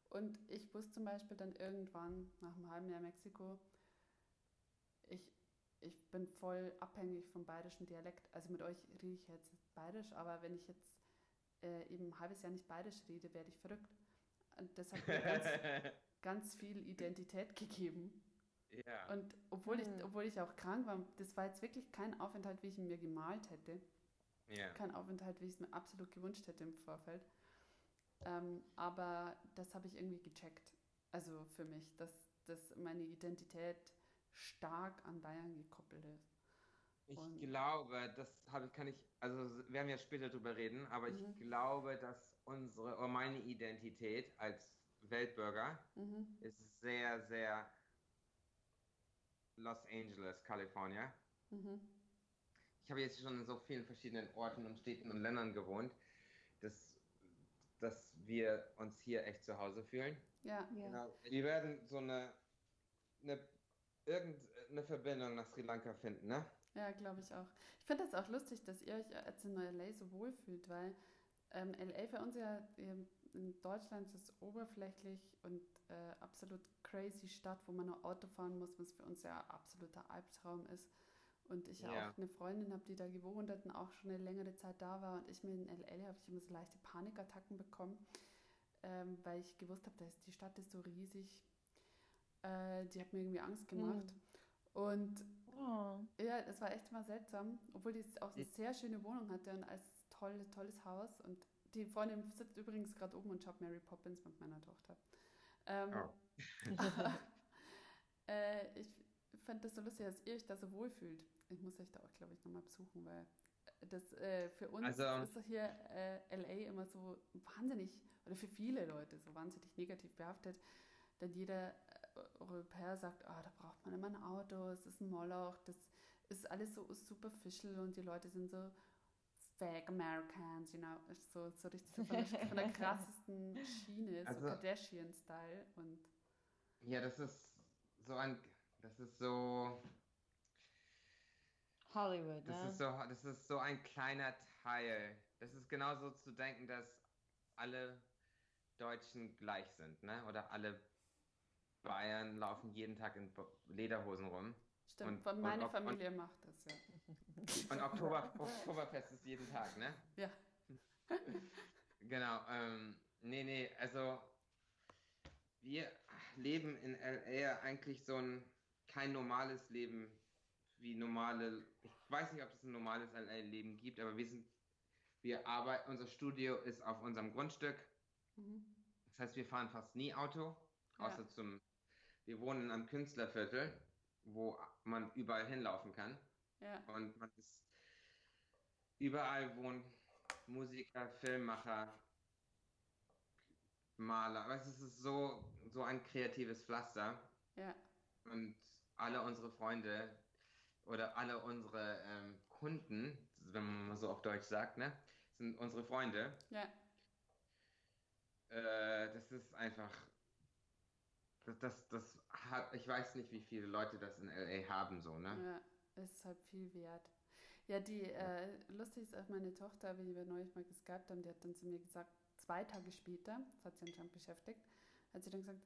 und ich wusste zum Beispiel dann irgendwann nach einem halben Jahr Mexiko, ich, ich bin voll abhängig vom bayerischen Dialekt. Also mit euch rede ich jetzt bayerisch, aber wenn ich jetzt äh, eben ein halbes Jahr nicht bayerisch rede, werde ich verrückt. Und das hat mir ganz, ganz viel Identität gegeben. Ja. Und obwohl, ich, Mhm. obwohl ich auch krank war, das war jetzt wirklich kein Aufenthalt, wie ich ihn mir gemalt hätte. ja. Kein Aufenthalt, wie ich es mir absolut gewünscht hätte im Vorfeld. Ähm, aber das habe ich irgendwie gecheckt. Also für mich, dass, dass meine Identität stark an Bayern gekoppelt ist. Ich Und- glaube, das habe ich, kann ich, also wir werden ja später drüber reden, aber Mhm. ich glaube, dass unsere, oder meine Identität als Weltbürger Mhm. ist sehr, sehr Los Angeles, California. Mhm. Ich habe jetzt schon in so vielen verschiedenen Orten und Städten und Ländern gewohnt, dass, dass wir uns hier echt zu Hause fühlen. Ja, Ja. Genau. Wir werden so eine, eine irgendeine Verbindung nach Sri Lanka finden, ne? ja, glaube ich auch. Ich finde das auch lustig, dass ihr euch jetzt in LA so wohlfühlt, weil ähm, LA für uns ja ähm, in Deutschland ist oberflächlich und äh, absolut crazy Stadt, wo man nur Auto fahren muss, was für uns ja absoluter Albtraum ist. Und ich ja auch eine Freundin habe, die da gewohnt hat und auch schon eine längere Zeit da war. Und ich mir in LA habe ich immer so leichte Panikattacken bekommen, ähm, weil ich gewusst habe, dass die Stadt ist so riesig. Äh, die hat mir irgendwie Angst gemacht. Und Oh. ja, es war echt mal seltsam, obwohl die auch eine sehr schöne Wohnung hatte und als tolle, tolles Haus. Und die Freundin sitzt übrigens gerade oben und schaut Mary Poppins mit meiner Tochter. Ähm, Oh. äh, ich fand das so lustig, dass ihr euch da so wohlfühlt. Ich muss euch da auch, glaube ich, nochmal besuchen, weil das äh, für uns Also- ist doch hier äh, LA immer so wahnsinnig, oder für viele Leute so wahnsinnig negativ behaftet. Denn jeder äh, Europäer sagt, ah, da braucht man immer ein Auto, es ist ein Moloch, das ist alles so superficial und die Leute sind so fake Americans, you know, so, so richtig so von der, von der krassesten Schiene, so Also- Kardashian-Style und Ja, das ist so ein, das ist so, Hollywood, das ne? ist so, das ist so ein kleiner Teil. Das ist genauso zu denken, dass alle Deutschen gleich sind, ne? Oder alle Bayern laufen jeden Tag in Lederhosen rum. Stimmt, Und- von und meine und- Familie macht das, ja. Und Oktober, Oktoberfest ist jeden Tag, ne? Ja. Genau, ähm, nee, nee, also wir leben in LA eigentlich so ein kein normales Leben wie normale, ich weiß nicht, ob es ein normales LA-Leben gibt, aber wir sind, wir arbeiten, unser Studio ist auf unserem Grundstück, Mhm. das heißt, wir fahren fast nie Auto, Ja. außer zum, wir wohnen in einem Künstlerviertel, wo man überall hinlaufen kann. Ja, Und man ist überall wohnen Musiker, Filmmacher, Maler. Es ist so, so ein kreatives Pflaster. ja, Und alle unsere Freunde oder alle unsere ähm, Kunden, wenn man mal so auf Deutsch sagt, ne, sind unsere Freunde. ja. Äh, das ist einfach. Das, das, das hat, ich weiß nicht, wie viele Leute das in LA haben, so, ne? Ja, es ist halt viel wert. Ja, die, äh, lustig ist auch meine Tochter, wie wir neulich mal geskypt haben, die hat dann zu mir gesagt, zwei Tage später, das hat sie anscheinend beschäftigt, hat sie dann gesagt,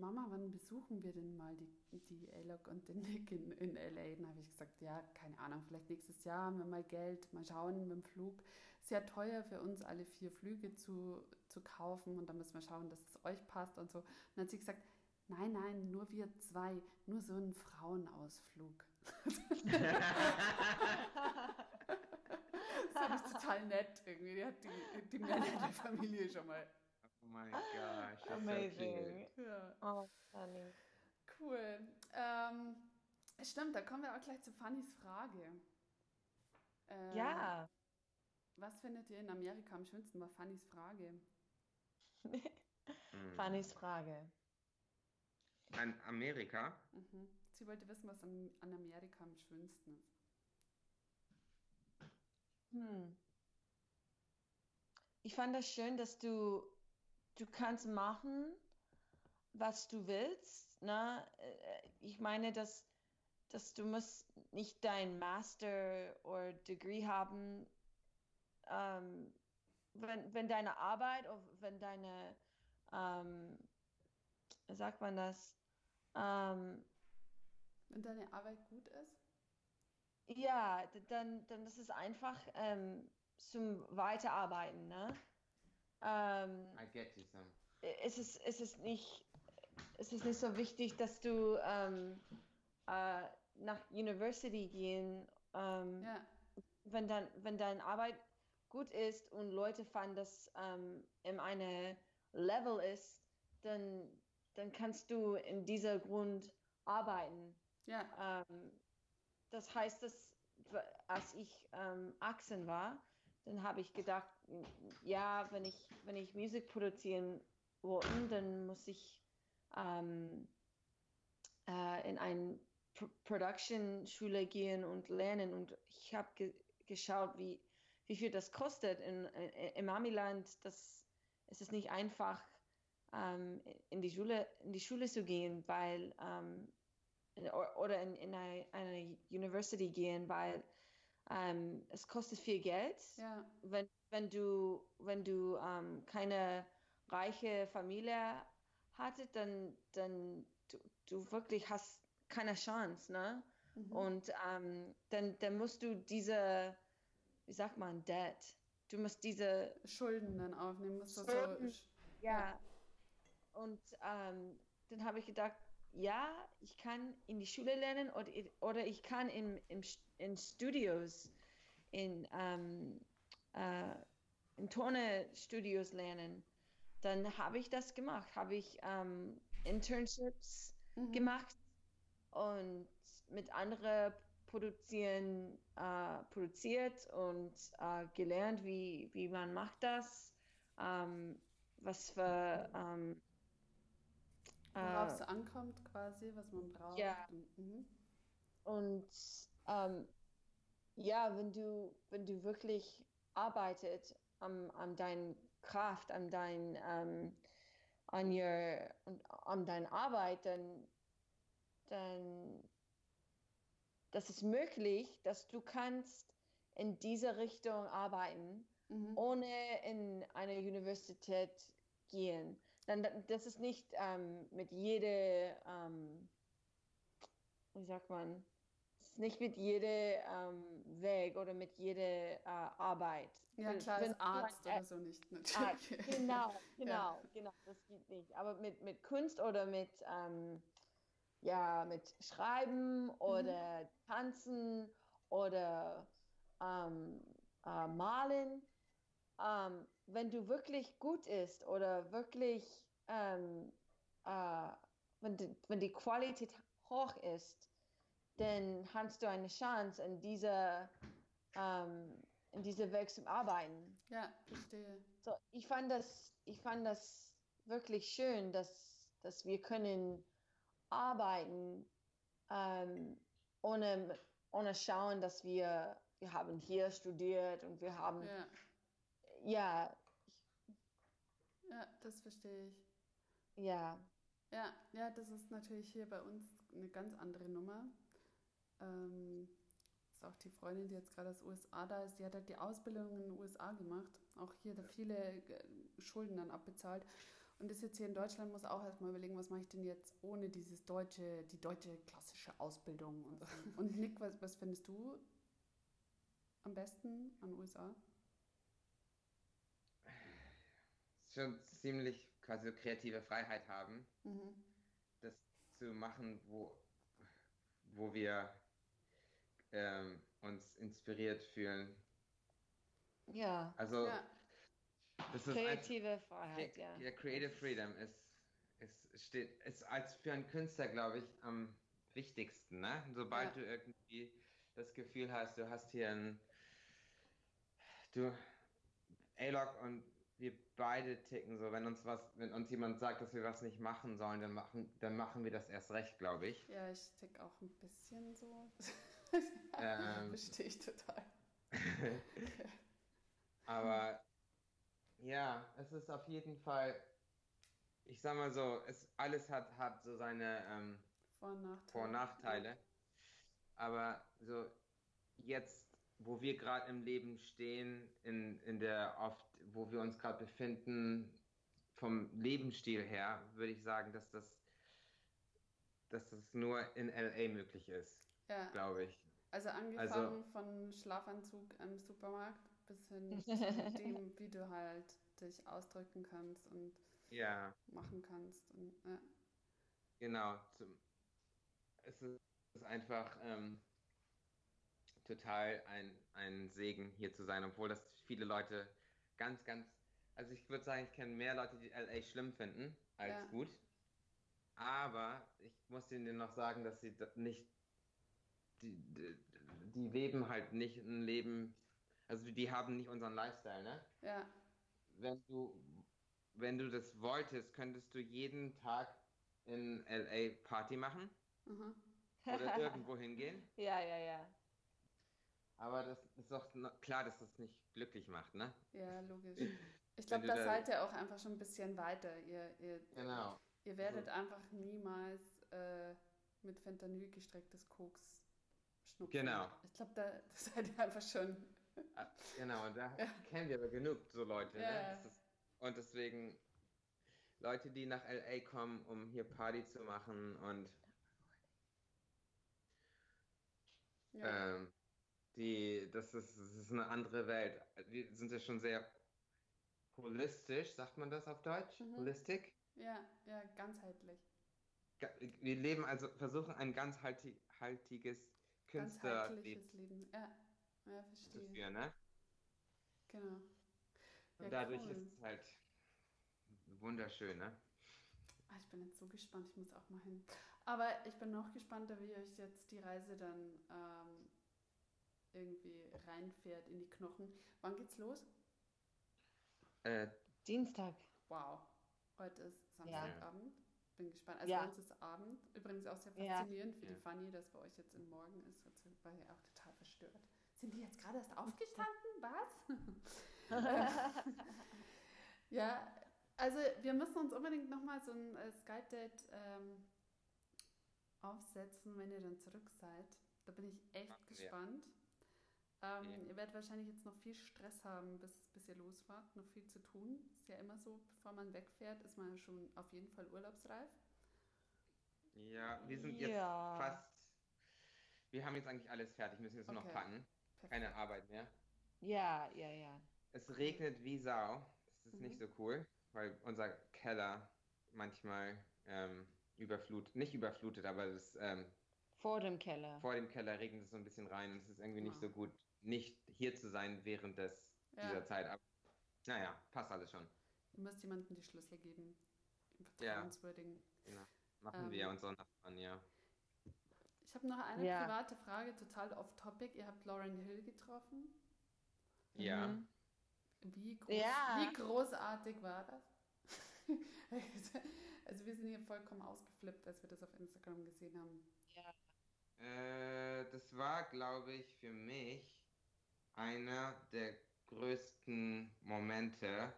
Mama, wann besuchen wir denn mal die, die Alok und den Nick in, in LA? Dann habe ich gesagt, ja, keine Ahnung, vielleicht nächstes Jahr haben wir mal Geld, mal schauen mit dem Flug. Sehr teuer für uns, alle vier Flüge zu, zu kaufen und dann müssen wir schauen, dass es euch passt und so. Und dann hat sie gesagt, Nein, nein, nur wir zwei. Nur so ein Frauenausflug. Das fand ich total nett irgendwie. Die hat die, die Männer der Familie schon mal. Oh mein Gott, so Amazing. cute. Ja. Oh, funny. Cool. Ähm, stimmt, da kommen wir auch gleich zu Fannys Frage. Ähm, Ja. Was findet ihr in Amerika am schönsten? War Fannys Frage. Fannys Frage. An Amerika? Mhm. Sie wollte wissen, was an, an Amerika am schönsten ist. Hm. Ich fand das schön, dass du, du kannst machen, was du willst. Ne? Äh, Ich meine, dass, dass du musst nicht dein Master oder Degree haben. Ähm, wenn, wenn deine Arbeit oder wenn deine, ähm, wie sagt man das? Ähm, Wenn deine Arbeit gut ist? Ja, dann, dann ist es einfach ähm, zum Weiterarbeiten, ne? Ähm, I get you some. es ist, es ist nicht, es ist nicht so wichtig, dass du ähm, äh, nach University gehen, ähm, Ja. wenn dann, wenn deine Arbeit gut ist und Leute fanden, dass ähm, in eine Level ist, dann, dann kannst du in dieser Grund arbeiten. Ja. Ähm, das heißt, dass als ich ähm, 18 war, dann habe ich gedacht, ja, wenn ich, wenn ich Musik produzieren wollte, dann muss ich ähm, äh, in eine Pro Production-Schule gehen und lernen. Und ich habe ge geschaut, wie, wie viel das kostet. In, in, Im Amiland, das, es ist nicht einfach, ähm, in, die Schule, in die Schule zu gehen, weil ähm, oder in, in eine, eine University gehen, weil ähm, es kostet viel Geld. Ja. Wenn, wenn du, wenn du ähm, keine reiche Familie hattet, dann, dann du, du wirklich hast keine Chance, ne? Mhm. Und ähm, dann, dann musst du diese, wie sagt man, Debt, du musst diese Schulden dann aufnehmen. Musst du so, sch- ja. Und ähm, dann habe ich gedacht, ja, ich kann in die Schule lernen oder, oder ich kann im, im, in Studios, in, ähm, äh, in Turne-Studios lernen. Dann habe ich das gemacht, habe ich ähm, Internships Mhm. gemacht und mit anderen produzieren, äh, produziert und äh, gelernt, wie, wie man macht das, ähm, was für ähm, Worauf äh, es ankommt quasi, was man braucht. Ja. Und, mhm. und ähm, ja, wenn du, wenn du wirklich arbeitet an, an deiner Kraft, an dein, ähm, an your, an, deiner Arbeit, dann, dann das ist möglich, dass du kannst in diese Richtung arbeiten, Mhm. ohne in eine Universität gehen. Dann, das ist nicht ähm, mit jeder, ähm, wie sagt man, es ist nicht mit jedem ähm, Weg oder mit jeder äh, Arbeit. Ja, klar, wenn als Arzt oder so nicht. Arzt, Natürlich. genau, genau, genau, das geht nicht. Aber mit, mit Kunst oder mit, ähm, ja, mit Schreiben oder Tanzen oder ähm, äh, Malen, ähm, wenn du wirklich gut ist oder wirklich, ähm, äh, wenn, die, wenn die Qualität hoch ist, dann hast du eine Chance, in dieser, ähm, in dieser Weg zu arbeiten. Ja, verstehe. So, ich fand das, ich fand das wirklich schön, dass, dass wir können arbeiten, ähm, ohne, ohne schauen, dass wir, wir haben hier studiert und wir haben, Ja, ja, ja, das verstehe ich. ja, Ja, ja, das ist natürlich hier bei uns eine ganz andere Nummer. Ähm, ist auch die Freundin, die jetzt gerade aus USA da ist, die hat halt die Ausbildung in den USA gemacht. Auch hier da viele äh, Schulden dann abbezahlt. Und ist jetzt hier in Deutschland, muss auch erstmal überlegen, was mache ich denn jetzt ohne dieses deutsche, die deutsche klassische Ausbildung und so. Und Nick, was, was findest du am besten an USA? Schon ziemlich quasi so kreative Freiheit haben. Mhm. das zu machen, wo, wo wir ähm, uns inspiriert fühlen. Ja, Also Ja. das ist ein, kreative Freiheit, ja. ja, Creative Freedom ist, ist, steht, ist als für einen Künstler, glaube ich, am wichtigsten. Ne? Sobald Ja. du irgendwie das Gefühl hast, du hast hier ein, du, A-Log und wir beide ticken so, wenn uns was, wenn uns jemand sagt, dass wir was nicht machen sollen, dann machen, dann machen wir das erst recht, glaube ich. Ja, ich tick auch ein bisschen so. Ähm. Verstehe ich total. Aber ja, es ist auf jeden Fall, ich sag mal so, es alles hat, hat so seine ähm, Vor- und Nachteile. Vor- und Nachteile. Aber so jetzt, wo wir gerade im Leben stehen, in, in der oft, wo wir uns gerade befinden, vom Lebensstil her, würde ich sagen, dass das, dass das nur in LA möglich ist, Ja, glaube ich. also angefangen von Schlafanzug im Supermarkt bis hin zu dem, wie du halt dich ausdrücken kannst und Ja, machen kannst. Und, ja. genau. Zum, es ist einfach ähm, total ein, ein Segen, hier zu sein, obwohl das viele Leute ganz, ganz, also ich würde sagen, ich kenne mehr Leute, die LA schlimm finden als Ja. gut. Aber ich muss ihnen noch sagen, dass sie nicht, die, die, die leben halt nicht ein Leben, also die haben nicht unseren Lifestyle, ne? ja, Wenn du, wenn du das wolltest, könntest du jeden Tag in LA Party machen aha. oder irgendwo hingehen. ja, ja, ja. Aber das ist doch klar, dass das nicht glücklich macht, ne? ja, logisch. Ich glaube, da seid ihr auch einfach schon ein bisschen weiter. Ihr, ihr, Genau. ihr werdet einfach niemals äh, mit Fentanyl gestrecktes Koks schnupfen. Genau. Ich glaube, da, seid ihr einfach schon. Ah, Genau, und da kennen wir aber genug so Leute, Ja, ne? ja. Das ist, und deswegen Leute, die nach LA kommen, um hier Party zu machen und Ja, ähm, die, das ist, das ist eine andere Welt. Wir sind ja schon sehr holistisch, sagt man das auf Deutsch? Mhm. Holistic? ja, ja, ganzheitlich. Ga- Wir leben also, versuchen ein ganz halti haltiges Künstlerleben Ganzheitliches Leben. Ja, ja, zu verstehe. führen, ne? Genau. Und Ja, dadurch cool. ist es halt wunderschön, ne? Ah, ich bin jetzt so gespannt, ich muss auch mal hin. Aber ich bin noch gespannter, wie euch jetzt die Reise dann ähm, irgendwie reinfährt in die Knochen. Wann geht's los? Äh, Dienstag. Wow. Heute ist Ja. Samstagabend. Bin gespannt. Also Ja. bei uns ist Abend. Übrigens auch sehr Ja. faszinierend für die Ja. Fanny, dass bei euch jetzt im Morgen ist. Jetzt war auch total verstört. Sind die jetzt gerade erst aufgestanden? Was? ja, also wir müssen uns unbedingt nochmal so ein äh, Skype-Date ähm, aufsetzen, wenn ihr dann zurück seid. Da bin ich echt Machen wir. Ähm, Ja. Ihr werdet wahrscheinlich jetzt noch viel Stress haben, bis, bis ihr losfahrt, noch viel zu tun. Ist ja immer so, bevor man wegfährt, ist man schon auf jeden Fall urlaubsreif. ja, wir sind jetzt Ja. fast. Wir haben jetzt eigentlich alles fertig, müssen jetzt nur noch Okay. packen. Perfekt. Keine Arbeit mehr. Ja, ja, ja. Es regnet wie Sau. Das ist Mhm. nicht so cool, weil unser Keller manchmal ähm, überflutet, nicht überflutet, aber das, ähm, Vor dem Keller. vor dem Keller regnet es so ein bisschen rein und es ist irgendwie nicht Ah. so gut, nicht hier zu sein während des, Ja. dieser Zeit. Aber naja, passt alles schon. Ihr müsst jemandem die Schlüssel geben. Im Ja. Vertrauenswürdigen. Machen Ähm. wir unsere Nachbarn, ja. Ich habe noch eine Ja. private Frage, total off-topic. Ihr habt Lauren Hill getroffen. Ja. Mhm. Wie, groß, Ja. wie großartig war das? also wir sind hier vollkommen ausgeflippt, als wir das auf Instagram gesehen haben. Äh, das war, glaube ich, für mich einer der größten Momente,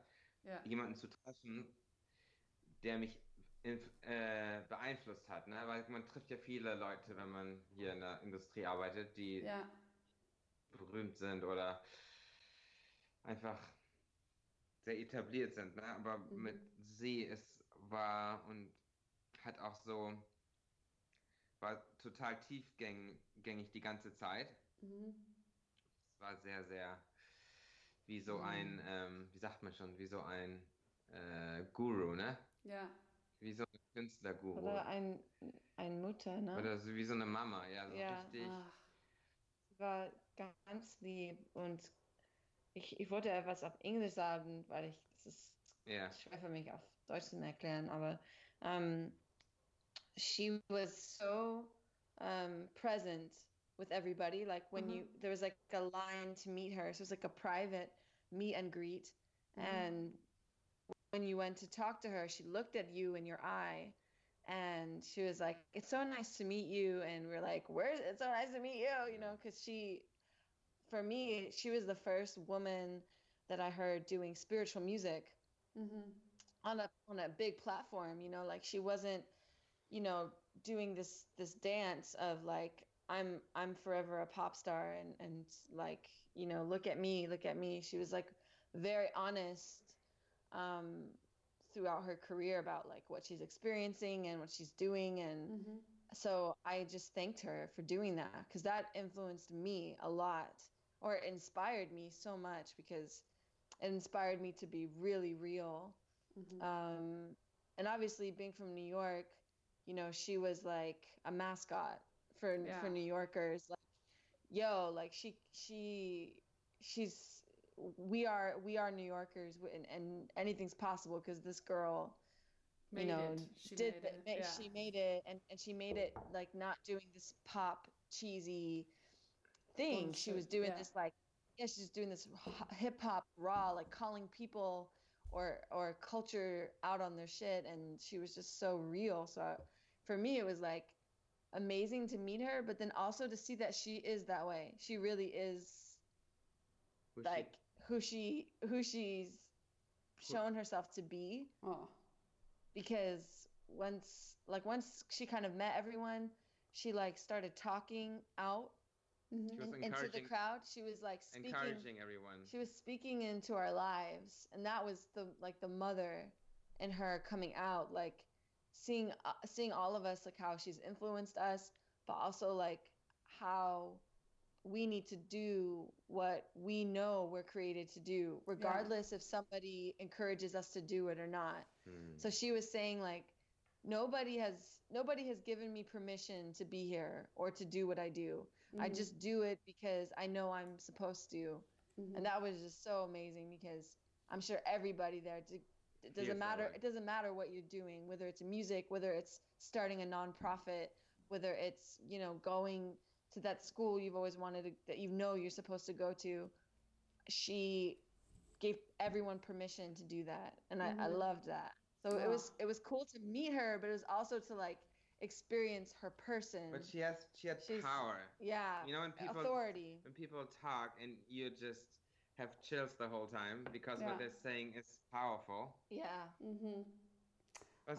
Ja, jemanden zu treffen, der mich äh, beeinflusst hat. Ne? Weil man trifft ja viele Leute, wenn man hier in der Industrie arbeitet, die ja, berühmt sind oder einfach sehr etabliert sind. Ne? Aber Mhm. mit sie es war und hat auch so, war total tiefgängig die ganze Zeit. mhm. Es war sehr, sehr wie so Mhm. ein, ähm, wie sagt man schon, wie so ein äh, Guru, ne? ja, wie so eine Künstlerguru. Oder ein, ein Mutter, ne? Oder so wie so eine Mama, ja, so Ja. richtig. Ach, Sie war ganz lieb und ich, ich wollte etwas auf Englisch sagen, weil ich, das ist Ja. schwer für mich auf Deutsch zu erklären, aber um, she was so um, present with everybody. Like when Mhm. you, there was like a line to meet her, so it was like a private meet and greet. Mhm. And when you went to talk to her, she looked at you in your eye. And she was like, "It's so nice to meet you." And we're like, "Where's it's so nice to meet you?" You know, because she, for me, she was the first woman that I heard doing spiritual music mhm. on a on a big platform you know like she wasn't you know doing this this dance of like i'm i'm forever a pop star and and like you know look at me look at me she was like very honest um throughout her career about like what she's experiencing and what she's doing and Mhm. so I just thanked her for doing that because that influenced me a lot or it inspired me so much because it inspired me to be really real. Mhm. Um, and obviously, being from New York, you know, she was like a mascot for Yeah. for New Yorkers. Like, yo, like she she she's we are we are New Yorkers and, and anything's possible because this girl Made you know. She did made the- it. yeah. she made it and, and she made it like not doing this pop cheesy thing she was doing yeah. this like yeah she's doing this hip hop raw like calling people or or culture out on their shit and she was just so real so I- for me it was like amazing to meet her but then also to see that she is that way she really is Who she- like who she who she's shown herself to be Oh. because once like once she kind of met everyone she like started talking out Mhm. She was in- into the crowd she was like speaking encouraging everyone. she was speaking into our lives and that was the like the mother in her coming out like seeing uh, seeing all of us like how she's influenced us but also like how we need to do what we know we're created to do regardless if somebody encourages us to do it or not Hmm. so she was saying like nobody has nobody has given me permission to be here or to do what I do. I Mhm. just do it because I know I'm supposed to. Mhm. And that was just so amazing because I'm sure everybody there d- it doesn't that matter it doesn't matter what you're doing whether it's music, whether it's starting a nonprofit, whether it's, you know, going to that school you've always wanted to, that you know you're supposed to go to. She gave everyone permission to do that and I, I Mhm. loved that so it was it was cool to meet her but it was also to like experience her person But she has she had She's- power. yeah You know when people authority when people talk and you just have chills the whole time because Yeah. what they're saying is powerful. yeah Mhm. It was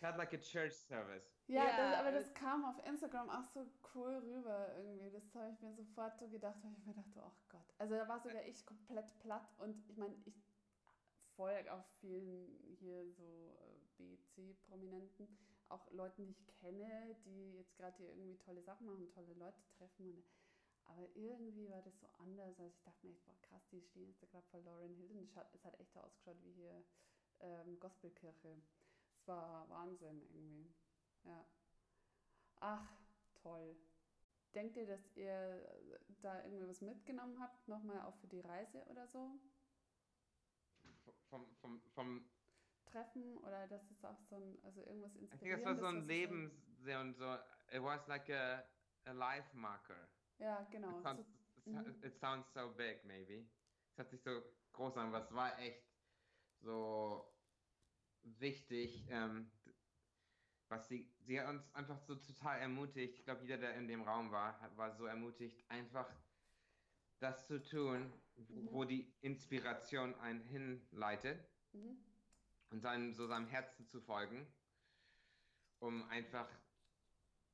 had like a church service. Ja, Ja, das, aber aber- das kam auf Instagram auch so cool rüber irgendwie. Das habe ich mir sofort so gedacht, weil ich mir dachte, oh Gott. Also da war sogar ich komplett platt und ich meine, ich folge auch vielen hier so äh, BC-Prominenten, auch Leuten, die ich kenne, die jetzt gerade hier irgendwie tolle Sachen machen, tolle Leute treffen. Und, aber irgendwie war das so anders, als ich dachte mir, echt, boah krass, die stehen jetzt da gerade vor Lauren Hill und es hat, es hat echt ausgeschaut wie hier ähm, Gospelkirche. Es war Wahnsinn irgendwie. Ja. Ach, toll. Denkt ihr, dass ihr da irgendwie was mitgenommen habt, nochmal auch für die Reise oder so? Vom, vom, vom Treffen oder dass es auch so ein, also irgendwas I think das war Inspirierendes so ein Lebens und so it was like a, a life marker. Ja, genau. It sounds, So, mhm. it sounds so big maybe. Es hat sich so groß an, aber es war echt so wichtig, ähm, was sie, sie hat uns einfach so total ermutigt. Ich glaube, jeder, der in dem Raum war, war so ermutigt, einfach das zu tun, wo, Mhm. wo die Inspiration einen hinleitet mhm. und seinem, so seinem Herzen zu folgen, um einfach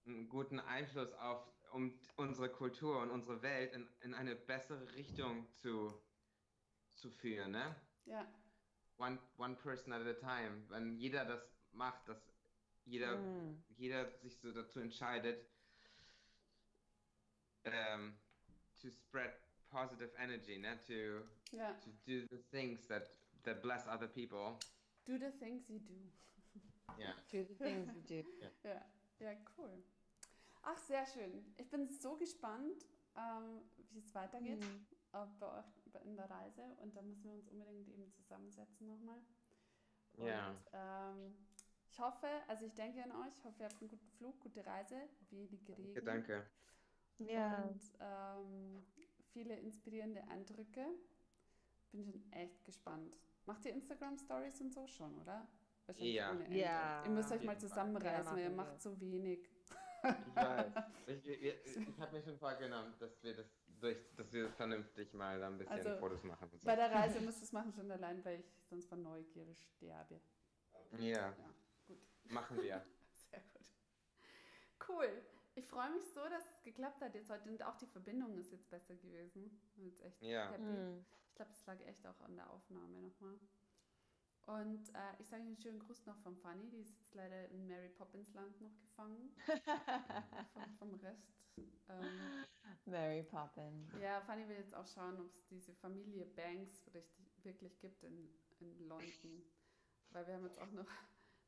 einen guten Einfluss auf um unsere Kultur und unsere Welt in, in eine bessere Richtung zu, zu führen. Ne? Ja, One, one person at a time. Wenn jeder das macht, dass jeder, Mm. jeder sich so dazu entscheidet, ähm, to spread positive energy, ne? to, ja. to do the things that, that bless other people. Do the things you do. Ja. Do the things you do. Ja, ja, cool. Ach, sehr schön. Ich bin so gespannt, ähm, wie es weitergeht Mhm. äh, bei euch in der Reise. Und da müssen wir uns unbedingt eben zusammensetzen nochmal. Und, Ja. ähm, ich hoffe, also ich denke an euch, ich hoffe, ihr habt einen guten Flug, gute Reise, wenig Regen. Ja, danke. Ja. Und ähm, viele inspirierende Eindrücke. Bin schon echt gespannt. Macht ihr Instagram-Stories und so schon, oder? Wahrscheinlich Ja. Ja. Ihr müsst euch mal zusammenreißen, Ja, weil ihr macht so wenig. Ich weiß. Ich, ich, ich habe mir schon vorgenommen, dass wir das durch, dass wir vernünftig mal da ein bisschen Also, Fotos machen. So. Bei der Reise müsst ihr es machen schon allein, weil ich sonst von Neugierde sterbe. Ja, Ja, gut. machen wir. Sehr gut. Cool. Ich freue mich so, dass es geklappt hat jetzt heute und auch die Verbindung ist jetzt besser gewesen. Ich bin jetzt echt Ja. happy. Mhm. Ich glaube, es lag echt auch an der Aufnahme nochmal. Und äh, ich sage einen schönen Gruß noch von Fanny, die ist jetzt leider in Mary Poppins Land noch gefangen. vom, vom Rest. Ähm, Mary Poppins. ja, Fanny will jetzt auch schauen, ob es diese Familie Banks richtig, wirklich gibt in, in London. Weil wir haben jetzt auch noch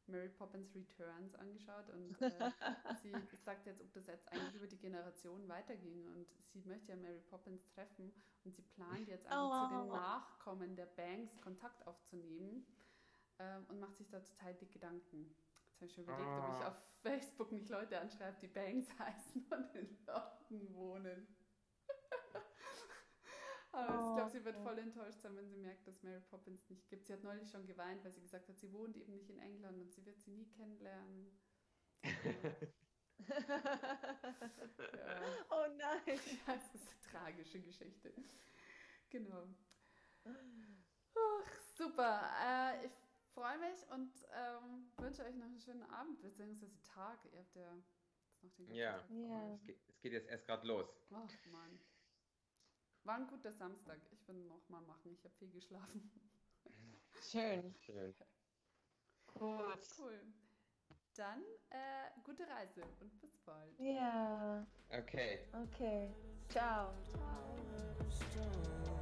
Mary Poppins Returns angeschaut und äh, sie sagt jetzt, ob das jetzt eigentlich über die Generation weiterging und sie möchte ja Mary Poppins treffen und sie plant jetzt einfach zu den Oh. Nachkommen der Banks Kontakt aufzunehmen ähm, und macht sich da total die Gedanken. Jetzt habe ich schon überlegt, ob ich Ah. auf Facebook nicht Leute anschreibe, die Banks heißen und in London wohnen. Aber ich glaube, sie wird Oh. voll enttäuscht sein, wenn sie merkt, dass Mary Poppins nicht gibt. Sie hat neulich schon geweint, weil sie gesagt hat, sie wohnt eben nicht in England und sie wird sie nie kennenlernen. Ja, oh nein. das ist eine tragische Geschichte. Genau. Ach, super. Äh, ich freue mich und ähm, wünsche euch noch einen schönen Abend, beziehungsweise Tag. Ihr habt ja jetzt noch den ganzen Ja. Tag Ja. euch. Es geht, es geht jetzt erst gerade los. Ach Mann. War ein guter Samstag. Ich will noch mal machen. Ich habe viel geschlafen. Schön. Schön. Gut. Cool. Dann äh, gute Reise und bis bald. Ja. Okay. Okay. Ciao. Where